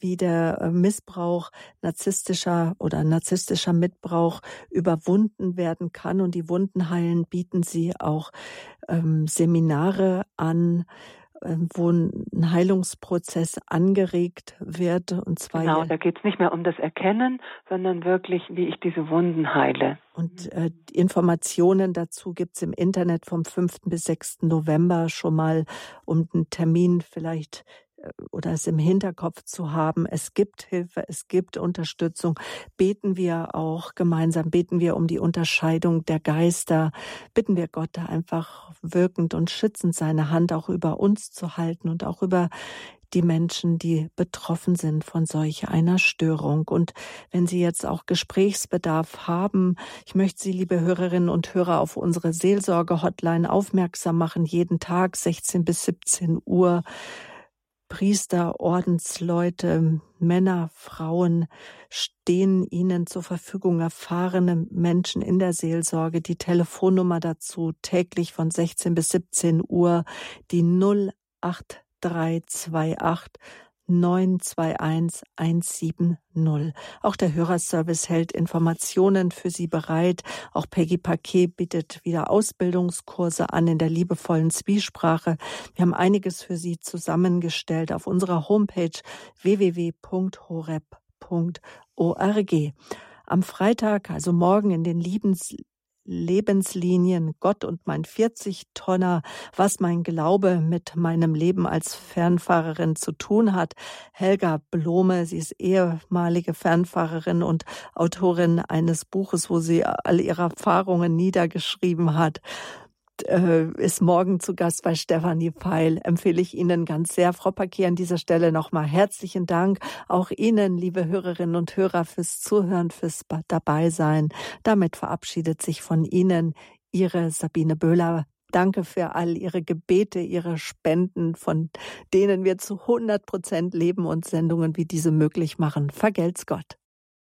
wie der äh, Missbrauch narzisstischer oder narzisstischer Mitbrauch überwunden werden kann. Und die Wunden heilen bieten sie auch ähm, Seminare an, ähm, wo ein Heilungsprozess angeregt wird. Und zwar genau, da geht es nicht mehr um das Erkennen, sondern wirklich, wie ich diese Wunden heile. Und äh, Informationen dazu gibt es im Internet vom 5. bis 6. November schon mal, um einen Termin vielleicht oder es im Hinterkopf zu haben, es gibt Hilfe, es gibt Unterstützung. Beten wir auch gemeinsam, beten wir um die Unterscheidung der Geister, bitten wir Gott da einfach wirkend und schützend seine Hand auch über uns zu halten und auch über die Menschen, die betroffen sind von solch einer Störung. Und wenn Sie jetzt auch Gesprächsbedarf haben, ich möchte Sie, liebe Hörerinnen und Hörer, auf unsere Seelsorge-Hotline aufmerksam machen, jeden Tag 16 bis 17 Uhr. Priester, Ordensleute, Männer, Frauen stehen ihnen zur Verfügung, erfahrene Menschen in der Seelsorge. Die Telefonnummer dazu täglich von 16 bis 17 Uhr, die 08328 921 170. Auch der Hörerservice hält Informationen für Sie bereit. Auch Peggy Paquet bietet wieder Ausbildungskurse an in der liebevollen Zwiesprache. Wir haben einiges für Sie zusammengestellt auf unserer Homepage www.horeb.org. Am Freitag, also morgen in den Liebens Lebenslinien, Gott und mein 40-Tonner, was mein Glaube mit meinem Leben als Fernfahrerin zu tun hat. Helga Blome, sie ist ehemalige Fernfahrerin und Autorin eines Buches, wo sie all ihre Erfahrungen niedergeschrieben hat äh, ist morgen zu Gast bei Stefanie Pfeil. Empfehle ich Ihnen ganz sehr. Frau Paquet, an dieser Stelle nochmal herzlichen Dank. Auch Ihnen, liebe Hörerinnen und Hörer, fürs Zuhören, fürs Dabeisein. Damit verabschiedet sich von Ihnen Ihre Sabine Böhler. Danke für all Ihre Gebete, Ihre Spenden, von denen wir zu 100 Prozent leben und Sendungen wie diese möglich machen. Vergelt's Gott.